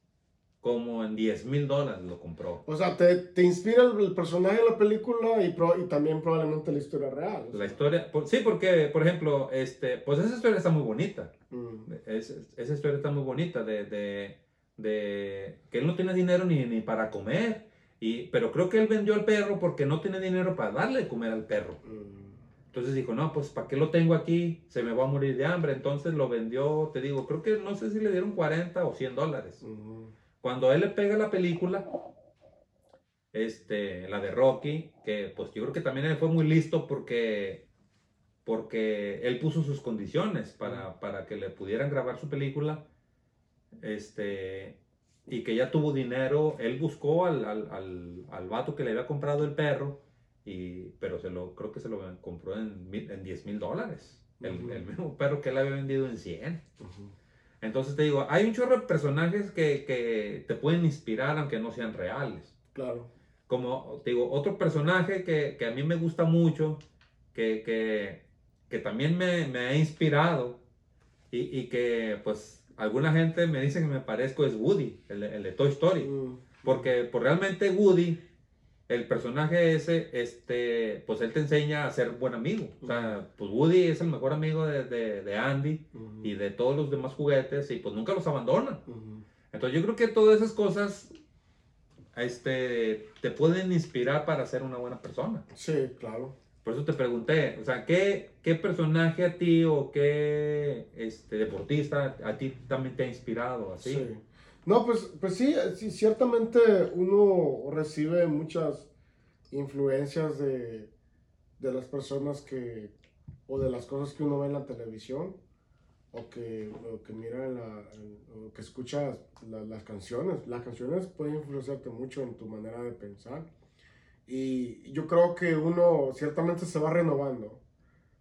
como en 10 mil dólares lo compró. O sea, te, te inspira el, el personaje de la película y, pro- y también probablemente la historia real. sea. La historia, por- sí, porque, por ejemplo, este, pues esa historia está muy bonita. Mm. Es- esa historia está muy bonita de, de, de que él no tiene dinero ni, ni para comer. Y, pero creo que él vendió al perro porque no tiene dinero para darle de comer al perro. Mm. Entonces dijo, no, pues ¿para qué lo tengo aquí? Se me va a morir de hambre. Entonces lo vendió, te digo, creo que no sé si le dieron 40 o 100 dólares. Ujú. Cuando a él le pega la película, este, la de Rocky, que pues yo creo que también él fue muy listo porque, porque él puso sus condiciones para, para que le pudieran grabar su película. Este, y que ya tuvo dinero, él buscó al, al, al, al vato que le había comprado el perro, y, pero se lo, creo que se lo compró en, mil- en 10 mil dólares. El, Ujú. el mismo perro que él había vendido en 100. Ujú. Entonces te digo, hay un chorro de personajes que, que te pueden inspirar aunque no sean reales. Claro. Como te digo, otro personaje que, que a mí me gusta mucho, que, que, que también me, me ha inspirado y, y que pues alguna gente me dice que me parezco es Woody, el, el de Toy Story. Mm. Porque pues, realmente Woody, el personaje ese, este, pues él te enseña a ser buen amigo. O sea, pues Woody es el mejor amigo de, de- de Andy Ujú. y de todos los demás juguetes y pues nunca los abandona. Entonces yo creo que todas esas cosas este, te pueden inspirar para ser una buena persona. Sí, claro. Por eso te pregunté, o sea, ¿qué, qué personaje a ti o qué este, deportista a ti también te ha inspirado así? Sí. No, pues, pues sí, sí, ciertamente uno recibe muchas influencias de, de las personas que, o de las cosas que uno ve en la televisión, o que, o que mira en la, o que escucha la- las canciones. Las canciones pueden influenciarte mucho en tu manera de pensar. Y yo creo que uno ciertamente se va renovando.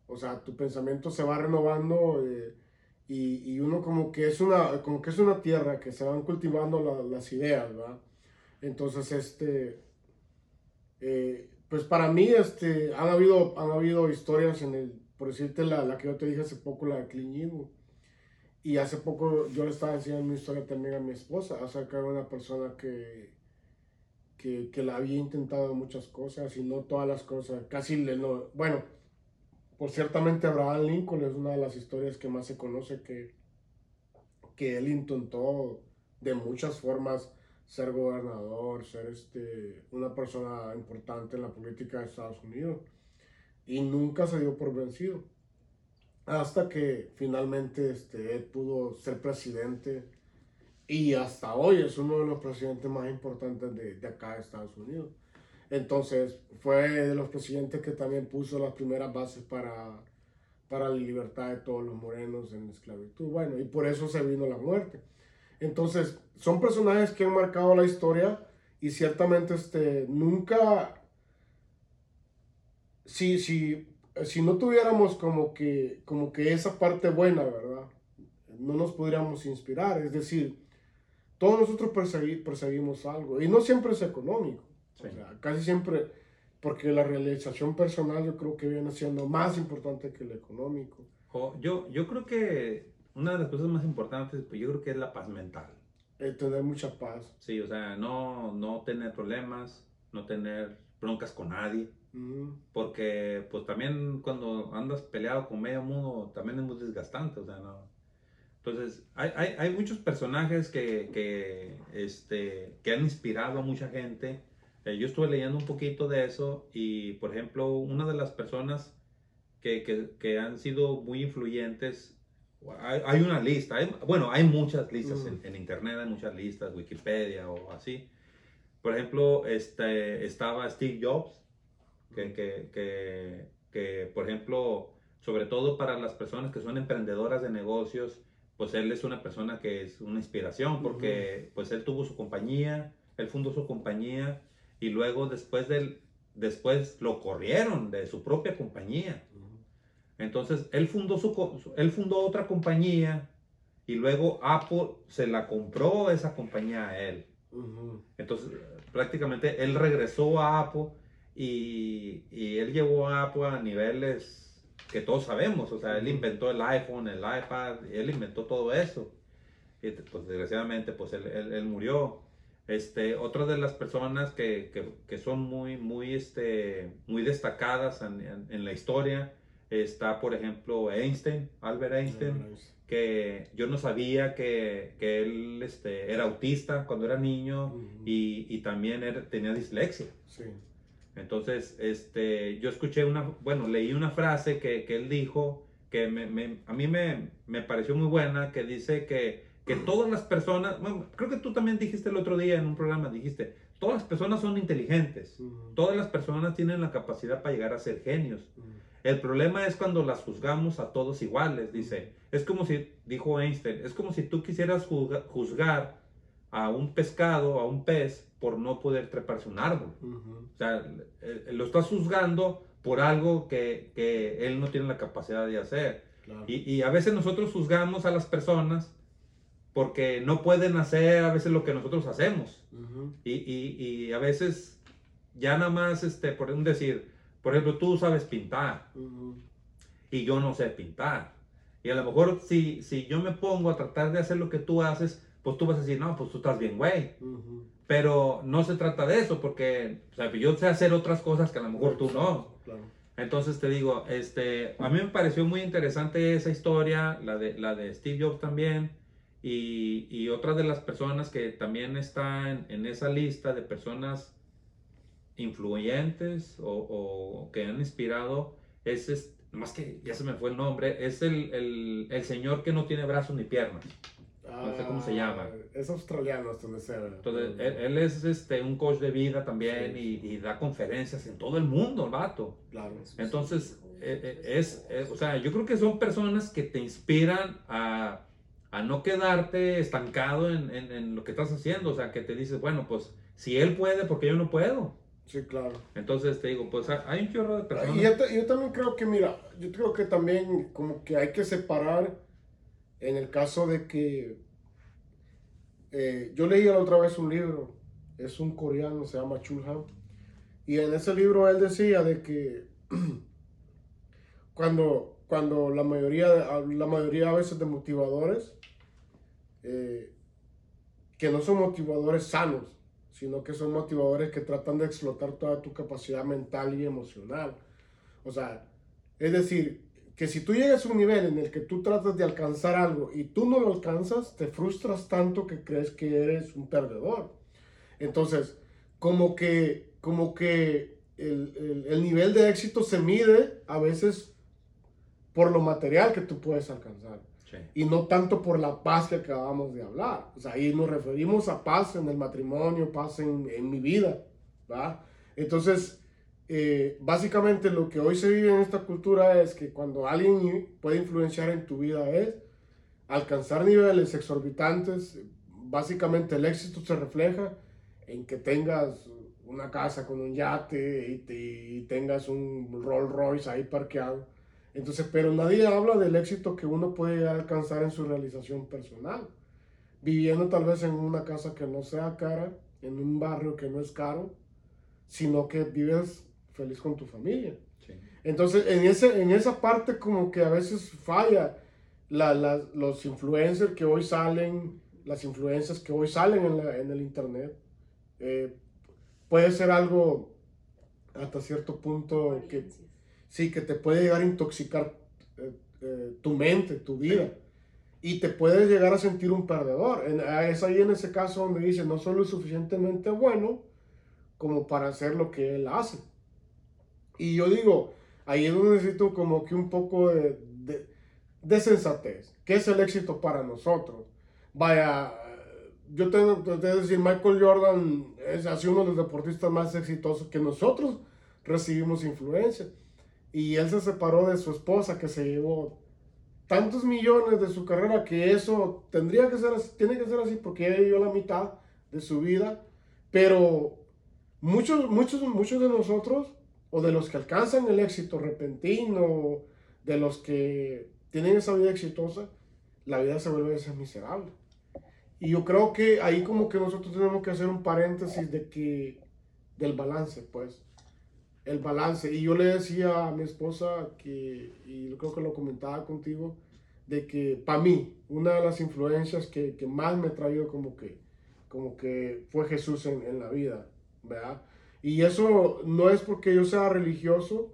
O sea, tu pensamiento se va renovando. eh, y, y uno como que es una como que es una tierra que se van cultivando la- las ideas ¿verdad? entonces este eh, pues para mí este han habido han habido historias en el por decirte la, la que yo te dije hace poco la de Clint Eastwood. y hace poco yo le estaba enseñando una historia también a mi esposa acerca de una persona que que, que la había intentado muchas cosas y no todas las cosas casi le no bueno por ciertamente Abraham Lincoln es una de las historias que más se conoce que, que él intentó de muchas formas ser gobernador, ser este, una persona importante en la política de Estados Unidos y nunca se dio por vencido hasta que finalmente este, él pudo ser presidente y hasta hoy es uno de los presidentes más importantes de, de acá de Estados Unidos. Entonces, fue de los presidentes que también puso las primeras bases para, para la libertad de todos los morenos en la esclavitud. Bueno, y por eso se vino la muerte. Entonces, son personajes que han marcado la historia y ciertamente este, nunca, si, si, si no tuviéramos como que, como que esa parte buena, ¿verdad? No nos podríamos inspirar. Es decir, todos nosotros persegui- perseguimos algo y no siempre es económico. Sí. O sea, casi siempre, porque la realización personal yo creo que viene siendo más importante que lo económico. Yo, yo creo que una de las cosas más importantes, pues yo creo que es la paz mental. Eh, tener mucha paz. Sí, o sea, no, no tener problemas, no tener broncas con nadie. Porque pues también cuando andas peleado con medio mundo también es muy desgastante, o sea, no. Entonces, hay, hay, hay muchos personajes que, que, este, que han inspirado a mucha gente. Eh, yo estuve leyendo un poquito de eso y, por ejemplo, una de las personas que, que, que han sido muy influyentes, hay, hay una lista, hay- bueno, hay muchas listas en, Mm. en internet, hay muchas listas, Wikipedia o así. Por ejemplo, este, estaba Steve Jobs, que, que, que, que, por ejemplo, sobre todo para las personas que son emprendedoras de negocios, pues él es una persona que es una inspiración porque pues él tuvo su compañía, él fundó su compañía y luego después del después lo corrieron de su propia compañía. Entonces él fundó su él fundó otra compañía y luego Apple se la compró esa compañía a él. Entonces, prácticamente él regresó a Apple y, y él llevó a Apple a niveles que todos sabemos. O sea, él inventó el iPhone, el iPad, él inventó todo eso. Y pues desgraciadamente, pues él, él- él murió. Este, otra de las personas que, que- que son muy, muy, este, muy destacadas en, en- en la historia está, por ejemplo, Einstein, Albert Einstein que yo no sabía que, que él este, era autista cuando era niño y, y también era- tenía dislexia. Sí. Entonces, este, yo escuché una, bueno, leí una frase que, que él dijo que me- me- a mí me, me pareció muy buena, que dice que, que todas las personas, bueno, creo que tú también dijiste el otro día en un programa, dijiste, todas las personas son inteligentes, Ujú. todas las personas tienen la capacidad para llegar a ser genios. Ujú. El problema es cuando las juzgamos a todos iguales, dice. Es como si, dijo Einstein, es como si tú quisieras juzga- juzgar a un pescado, a un pez, por no poder treparse un árbol. Ujú. O sea, eh, lo estás juzgando por algo que, que él no tiene la capacidad de hacer. Claro. Y, y a veces nosotros juzgamos a las personas porque no pueden hacer a veces lo que nosotros hacemos. Ujú. Y, y- y a veces ya nada más, este, por un decir, por ejemplo, tú sabes pintar Ujú. y yo no sé pintar. Y a lo mejor si, si yo me pongo a tratar de hacer lo que tú haces, pues tú vas a decir, no, pues tú estás bien, güey. Ujú. Pero no se trata de eso, porque o sea, yo sé hacer otras cosas que a lo mejor tú no. Claro. Entonces te digo, este, a mí me pareció muy interesante esa historia, la de, la de Steve Jobs también, y, y otra de las personas que también está en, en esa lista de personas influyentes o, o que han inspirado es, es- más que ya se me fue el nombre, es el, el, el señor que no tiene brazos ni piernas. No sé cómo se llama. Ah, Es australiano, hasta donde sea. Entonces, él, él es este, un coach de vida también Sí. y, y da conferencias en todo el mundo, el vato. Claro. Entonces, eh, eh, es, eh, o sea, yo creo que son personas que te inspiran a, a no quedarte estancado en, en- en lo que estás haciendo. O sea, que te dices, bueno, pues si él puede, porque yo no puedo? Sí, claro. Entonces te digo, pues ha- hay un chorro de personas. Y yo, yo también creo que, mira, yo creo que también como que hay que separar en el caso de que eh, yo leí la otra vez un libro, es un coreano, se llama Chulhan, y en ese libro él decía de que cuando, cuando la mayoría, la mayoría a veces de motivadores, eh, que no son motivadores sanos, sino que son motivadores que tratan de explotar toda tu capacidad mental y emocional. O sea, es decir, que si tú llegas a un nivel en el que tú tratas de alcanzar algo y tú no lo alcanzas, te frustras tanto que crees que eres un perdedor. Entonces, como que, como que el, el- el nivel de éxito se mide a veces por lo material que tú puedes alcanzar Y no tanto por la paz que acabamos de hablar. O sea, ahí nos referimos a paz en el matrimonio, paz en, en mi vida, ¿va? Entonces, eh, básicamente lo que hoy se vive en esta cultura es que cuando alguien puede influenciar en tu vida es alcanzar niveles exorbitantes, básicamente el éxito se refleja en que tengas una casa con un yate y, te- y tengas un Rolls Royce ahí parqueado. Entonces, pero nadie habla del éxito que uno puede alcanzar en su realización personal. Viviendo tal vez en una casa que no sea cara, en un barrio que no es caro, sino que vives feliz con tu familia. Sí. Entonces, en, ese, en esa parte como que a veces falla la- la- los influencers que hoy salen las influencias que hoy salen en, la- en el internet, eh, puede ser algo hasta cierto punto que. Sí, que te puede llegar a intoxicar eh, eh, tu mente, tu vida. Y te puedes llegar a sentir un perdedor. En- es ahí en ese caso donde dice, no solo es suficientemente bueno como para hacer lo que él hace. Y yo digo, ahí es donde necesito como que un poco de, de, de sensatez. ¿Qué es el éxito para nosotros? Vaya, yo tengo que decir, Michael Jordan es así uno de los deportistas más exitosos que nosotros recibimos influencia. Y él se separó de su esposa que se llevó tantos millones de su carrera que eso tendría que ser tiene que ser así porque ella vivió la mitad de su vida. Pero muchos, muchos, muchos de nosotros, o de los que alcanzan el éxito repentino, de los que tienen esa vida exitosa, la vida se vuelve a veces miserable. Y yo creo que ahí como que nosotros tenemos que hacer un paréntesis de que, del balance, pues. El balance. Y yo le decía a mi esposa que, y creo que lo comentaba contigo, de que para mí, una de las influencias que, que más me ha como que, como que fue Jesús en, en la vida, ¿verdad? Y eso no es porque yo sea religioso,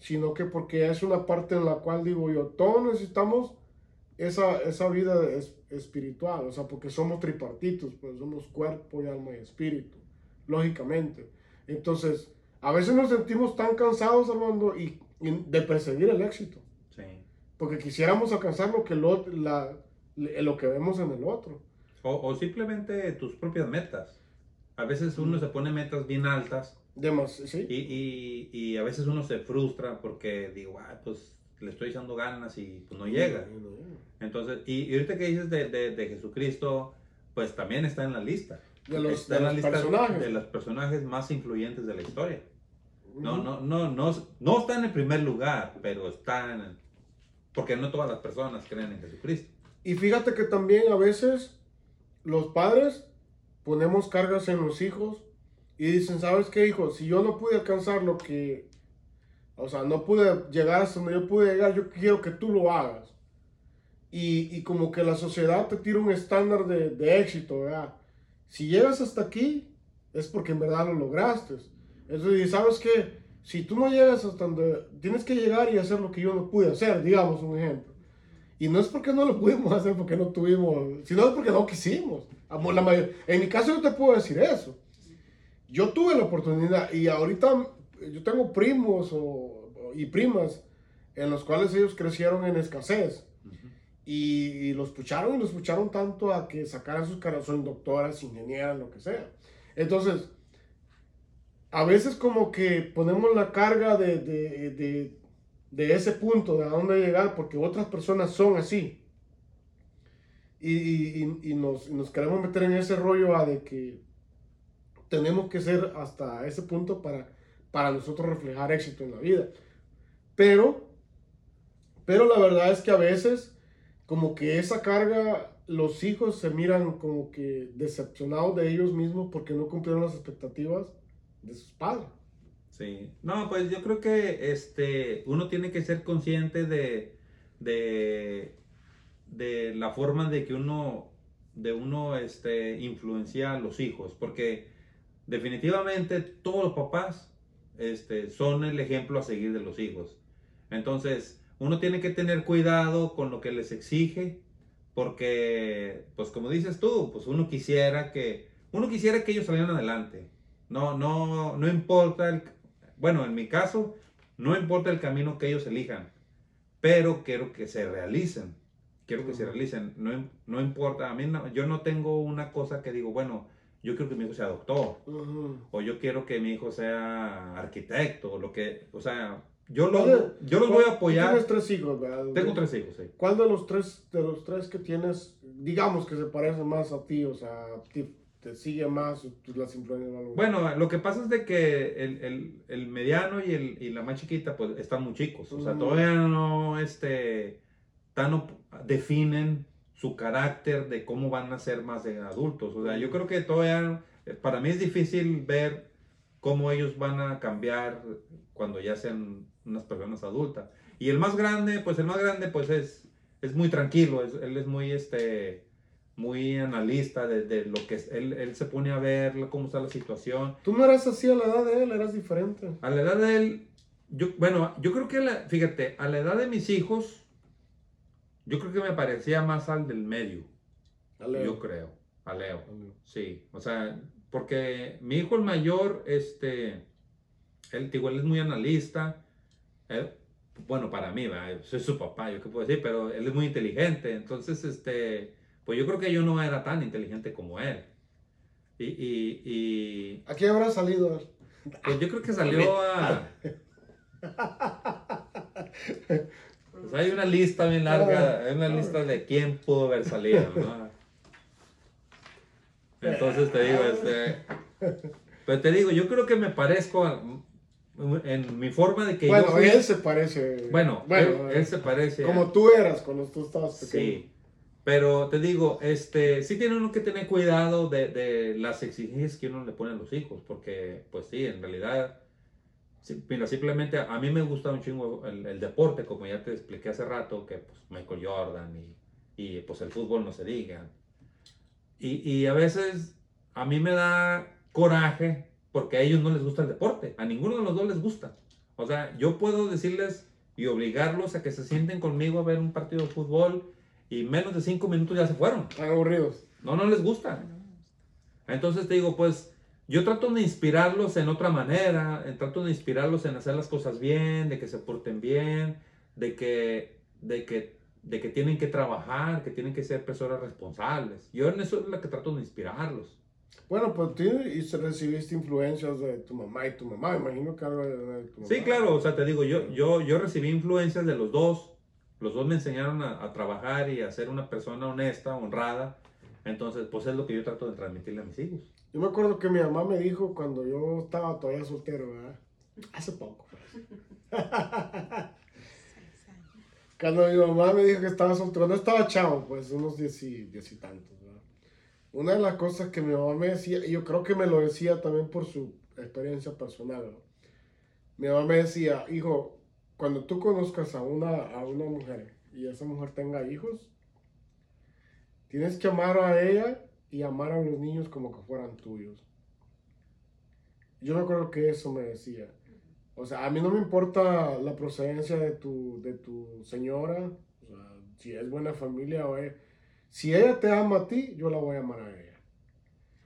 sino que porque es una parte en la cual digo yo, todos necesitamos esa, esa vida es- espiritual, o sea, porque somos tripartitos, pues somos cuerpo y alma y espíritu, lógicamente. Entonces, a veces nos sentimos tan cansados, Armando, y, y de perseguir el éxito, Sí. porque quisiéramos alcanzar lo que, lo, la, lo que vemos en el otro. O, o simplemente tus propias metas. A veces uno se pone metas bien altas Demas, ¿sí? y, y, y a veces uno se frustra porque digo, "Ah, pues le estoy echando ganas y pues no llega. No, no. Entonces, y, y ahorita que dices de, de, de Jesucristo, pues también está en la lista. De los, está de en la los lista personajes. de los personajes más influyentes de la historia. No, no, no, no, no está en el primer lugar, pero está en el... Porque no todas las personas creen en Jesucristo. Y fíjate que también a veces los padres ponemos cargas en los hijos y dicen, ¿sabes qué, hijo? Si yo no pude alcanzar lo que, o sea, no pude llegar hasta donde yo pude llegar, yo quiero que tú lo hagas. Y, y como que la sociedad te tira un estándar de, de éxito, ¿verdad? Si llegas hasta aquí, es porque en verdad lo lograste. Entonces, ¿y ¿sabes qué? Si tú no llegas hasta donde tienes que llegar y hacer lo que yo no pude hacer, digamos un ejemplo. Y no es porque no lo pudimos hacer, porque no tuvimos, sino es porque no quisimos. La mayor- en mi caso yo te puedo decir eso. Yo tuve la oportunidad y ahorita yo tengo primos o- y primas en los cuales ellos crecieron en escasez. Y, y los pucharon y los pucharon tanto a que sacaran sus carreras, son doctoras, ingenieras, lo que sea. Entonces, a veces como que ponemos la carga de, de, de, de ese punto, de a dónde llegar, porque otras personas son así. Y, y, y- nos, nos queremos meter en ese rollo a de que tenemos que ser hasta ese punto para, para nosotros reflejar éxito en la vida. Pero, pero la verdad es que a veces como que esa carga, los hijos se miran como que decepcionados de ellos mismos porque no cumplieron las expectativas de sus padres. Sí. No, pues yo creo que este, uno tiene que ser consciente de, de, de la forma de que uno, de uno este, influencia a los hijos, porque definitivamente todos los papás este, son el ejemplo a seguir de los hijos. Entonces, uno tiene que tener cuidado con lo que les exige, porque, pues como dices tú, pues uno quisiera que, uno quisiera que ellos salieran adelante. No, no, no importa el, bueno, en mi caso, no importa el camino que ellos elijan, pero quiero que se realicen. Quiero que se realicen. No, no importa, a mí no- yo no tengo una cosa que digo, bueno, yo quiero que mi hijo sea doctor, o yo quiero que mi hijo sea arquitecto, o lo que, o sea, yo, lo, yo los voy a apoyar. Tienes tres hijos, ¿verdad? Tengo tres hijos, sí. ¿Cuál de los tres, de los tres que tienes, digamos que se parece más a ti, o sea, a ti te sigue más las influencias más? Bueno, lo que pasa es de que el, el- el mediano y, el, y la más chiquita pues están muy chicos. O sea, Mm. todavía no este, tan definen su carácter de cómo van a ser más de adultos. O sea, yo creo que todavía, eh, para mí es difícil ver cómo ellos van a cambiar cuando ya sean unas personas adultas. Y el más grande, pues el más grande pues es, es muy tranquilo, es- él es muy, este, muy analista de, de lo que es, él, él se pone a ver cómo está la situación. Tú no eras así a la edad de él, eras diferente. A la edad de él, yo, bueno, yo creo que, la- fíjate, a la edad de mis hijos, yo creo que me parecía más al del medio, A Leo. yo creo, a Leo. A Leo. Sí, o sea, porque mi hijo el mayor, este, él, digo, él es muy analista. él- bueno, para mí, ¿verdad? soy su papá, yo qué puedo decir, pero él es muy inteligente. Entonces, este, pues yo creo que yo no era tan inteligente como él. Y, y, y ¿A qué habrá salido? él? pues yo creo que salió a... Pues hay una lista bien larga, hay una lista de quién pudo haber salido, ¿no? Entonces te digo, este... Pero te digo, yo creo que me parezco a- en mi forma de que yo Bueno, fui- él se parece. Bueno, él, él se parece... a- Como tú eras cuando tú estabas pequeño. Sí, pero te digo, este, sí tiene uno que tener cuidado de, de las exigencias que uno le pone a los hijos, porque pues sí, en realidad, sí, mira, simplemente a mí me gusta un chingo el, el deporte, como ya te expliqué hace rato, que pues Michael Jordan y, y pues el fútbol no se diga. Y, y a veces a mí me da coraje porque a ellos no les gusta el deporte, a ninguno de los dos les gusta. O sea, yo puedo decirles y obligarlos a que se sienten conmigo a ver un partido de fútbol y menos de cinco minutos ya se fueron. Están aburridos. No, no les gusta. Entonces te digo, pues yo trato de inspirarlos en otra manera, eh, trato de inspirarlos en hacer las cosas bien, de que se porten bien, de que, de que, de que tienen que trabajar, que tienen que ser personas responsables. Yo en eso es lo que trato de inspirarlos. Bueno, pues tú recibiste influencias de tu mamá y tu mamá. Imagino que algo de tu mamá. Sí, claro, o sea, te digo, yo, yo, yo recibí influencias de los dos. Los dos me enseñaron a, a trabajar y a ser una persona honesta, honrada. Entonces, pues es lo que yo trato de transmitirle a mis hijos. Yo me acuerdo que mi mamá me dijo cuando yo estaba todavía soltero, ¿verdad? Hace poco. Cuando mi mamá me dijo que estaba soltero, no estaba chavo, pues unos diez y, diez y tantos, ¿verdad? Una de las cosas que mi mamá me decía, y yo creo que me lo decía también por su experiencia personal, ¿no? mi mamá me decía, hijo, cuando tú conozcas a una, a una mujer y esa mujer tenga hijos, tienes que amar a ella y amar a los niños como que fueran tuyos. Yo me acuerdo que eso me decía. O sea, a mí no me importa la procedencia de tu, de tu señora, o sea, si es buena familia o es... Si ella te ama a ti, yo la voy a amar a ella.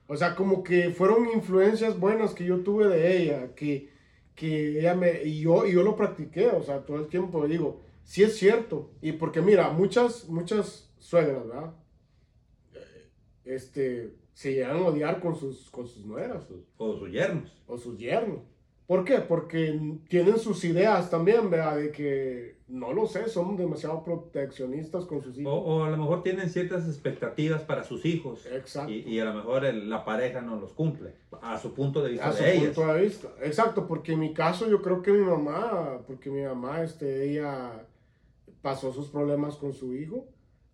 O sea, como que fueron influencias buenas que yo tuve de ella, que, que ella me... Y yo, y yo lo practiqué, o sea, todo el tiempo digo, sí es cierto. Y porque mira, muchas, muchas suegras, ¿verdad? Eh, Este, se llegan a odiar con sus, con sus nueras O sus yernos. o sus yernos. ¿Por qué? Porque tienen sus ideas también, ¿verdad? De que, no lo sé, son demasiado proteccionistas con sus O, hijos. o a lo mejor tienen ciertas expectativas para sus hijos. Exacto. Y, y a lo mejor el- la pareja no los cumple. A su punto de vista a su de ellas. punto de vista. Exacto, porque en mi caso yo creo que mi mamá, porque mi mamá, este, ella pasó sus problemas con su hijo,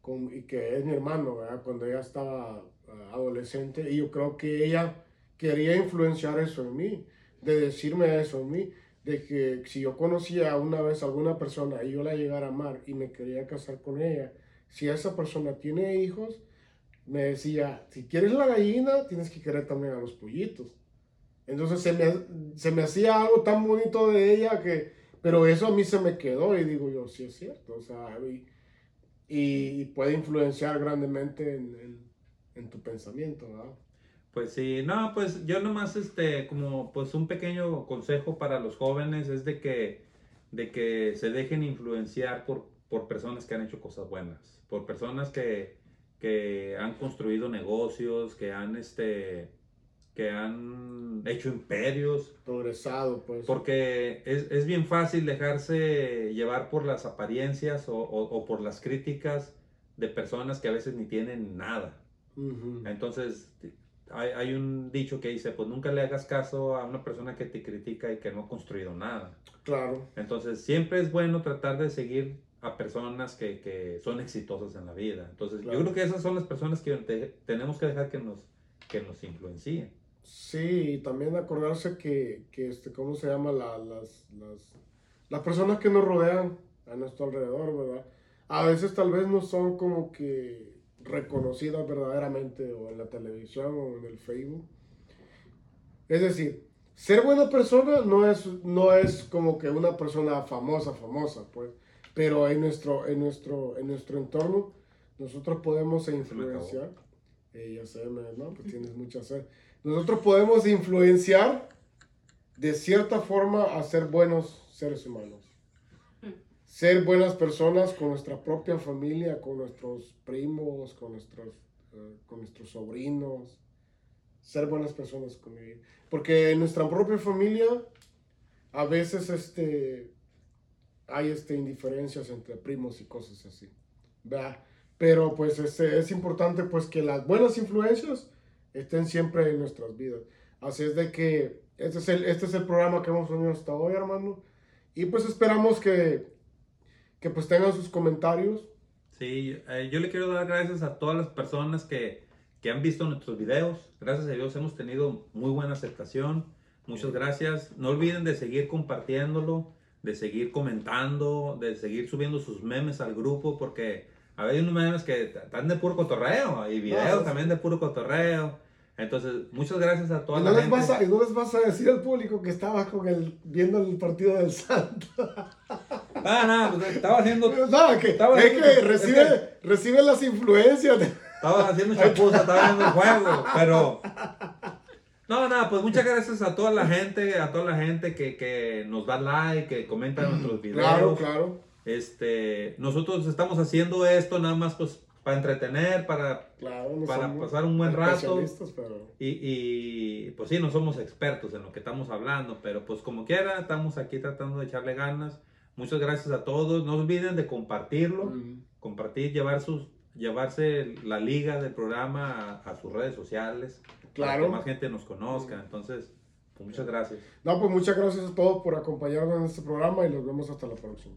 con, y que es mi hermano, ¿verdad? Cuando ella estaba ah, adolescente, y yo creo que ella quería influenciar eso en mí, de decirme eso en mí, de que si yo conocía una vez a alguna persona y yo la llegara a amar y me quería casar con ella, si esa persona tiene hijos, me decía, si quieres la gallina, tienes que querer también a los pollitos. Entonces se me, se me hacía algo tan bonito de ella que, pero eso a mí se me quedó y digo yo, sí es cierto, o sea, y, y puede influenciar grandemente en, en, en tu pensamiento, ¿verdad? Pues sí, no, pues yo nomás, este, como pues un pequeño consejo para los jóvenes es de que, de que se dejen influenciar por, por personas que han hecho cosas buenas, por personas que, que han construido negocios, que han, este, que han hecho imperios, Progresado, pues. porque es, es bien fácil dejarse llevar por las apariencias o, o- o por las críticas de personas que a veces ni tienen nada. Entonces, hay, hay un dicho que dice, pues nunca le hagas caso a una persona que te critica y que no ha construido nada. Claro, Entonces, siempre es bueno tratar de seguir a personas que, que son exitosas en la vida. Entonces, Claro. yo creo que esas son las personas que te- tenemos que dejar que nos, que nos influencien. sí, y también acordarse que, que este, ¿cómo se llama? La- las, las, las personas que nos rodean a nuestro alrededor, ¿verdad? A veces tal vez no son como que reconocidas verdaderamente o en la televisión o en el Facebook. Es decir, ser buena persona no es, no es como que una persona famosa, famosa, pues, pero en nuestro, en nuestro, en nuestro entorno nosotros podemos influenciar. Eh, ya sé, ¿no? Pues tienes mucha sed. Nosotros podemos influenciar de cierta forma a ser buenos seres humanos. Ser buenas personas con nuestra propia familia, con nuestros primos, con nuestros, eh, con nuestros sobrinos. Ser buenas personas con ellos. Porque en nuestra propia familia a veces este, hay este, indiferencias entre primos y cosas así. ¿verdad? Pero pues este, es importante pues que las buenas influencias estén siempre en nuestras vidas. Así es de que este es el, este es el programa que hemos tenido hasta hoy, hermano. Y pues esperamos que, que pues tengan sus comentarios. Sí, eh, yo le quiero dar gracias a todas las personas que, que han visto nuestros videos. Gracias a Dios hemos tenido muy buena aceptación. Muchas gracias. No olviden de seguir compartiéndolo, de seguir comentando, de seguir subiendo sus memes al grupo, porque hay unos memes que están de puro cotorreo y videos Ah, también de puro cotorreo. Entonces, muchas gracias a toda Y la no, gente. vas a, y no les vas a decir al público que estabas con el, viendo el partido del Santo. Ah, no, pues, estaba haciendo, Nada, que, Estaba es viendo que que- recibe, es recibe las influencias. de- estaba haciendo chapuza, estaba viendo el juego, pero no, nada, pues muchas gracias a toda la gente, a toda la gente que, que nos da like, que comenta nuestros videos. Claro, claro. Este, nosotros estamos haciendo esto nada más pues para entretener, para Claro, no Para pasar un buen rato. pero y, y, pues sí, no somos expertos en lo que estamos hablando, pero pues como quiera, estamos aquí tratando de echarle ganas. Muchas gracias a todos. No olviden de compartirlo, compartir, llevar sus, llevarse la liga del programa a, a sus redes sociales. Para Claro. que más gente nos conozca. Entonces, pues muchas gracias. No, pues muchas gracias a todos por acompañarnos en este programa y nos vemos hasta la próxima.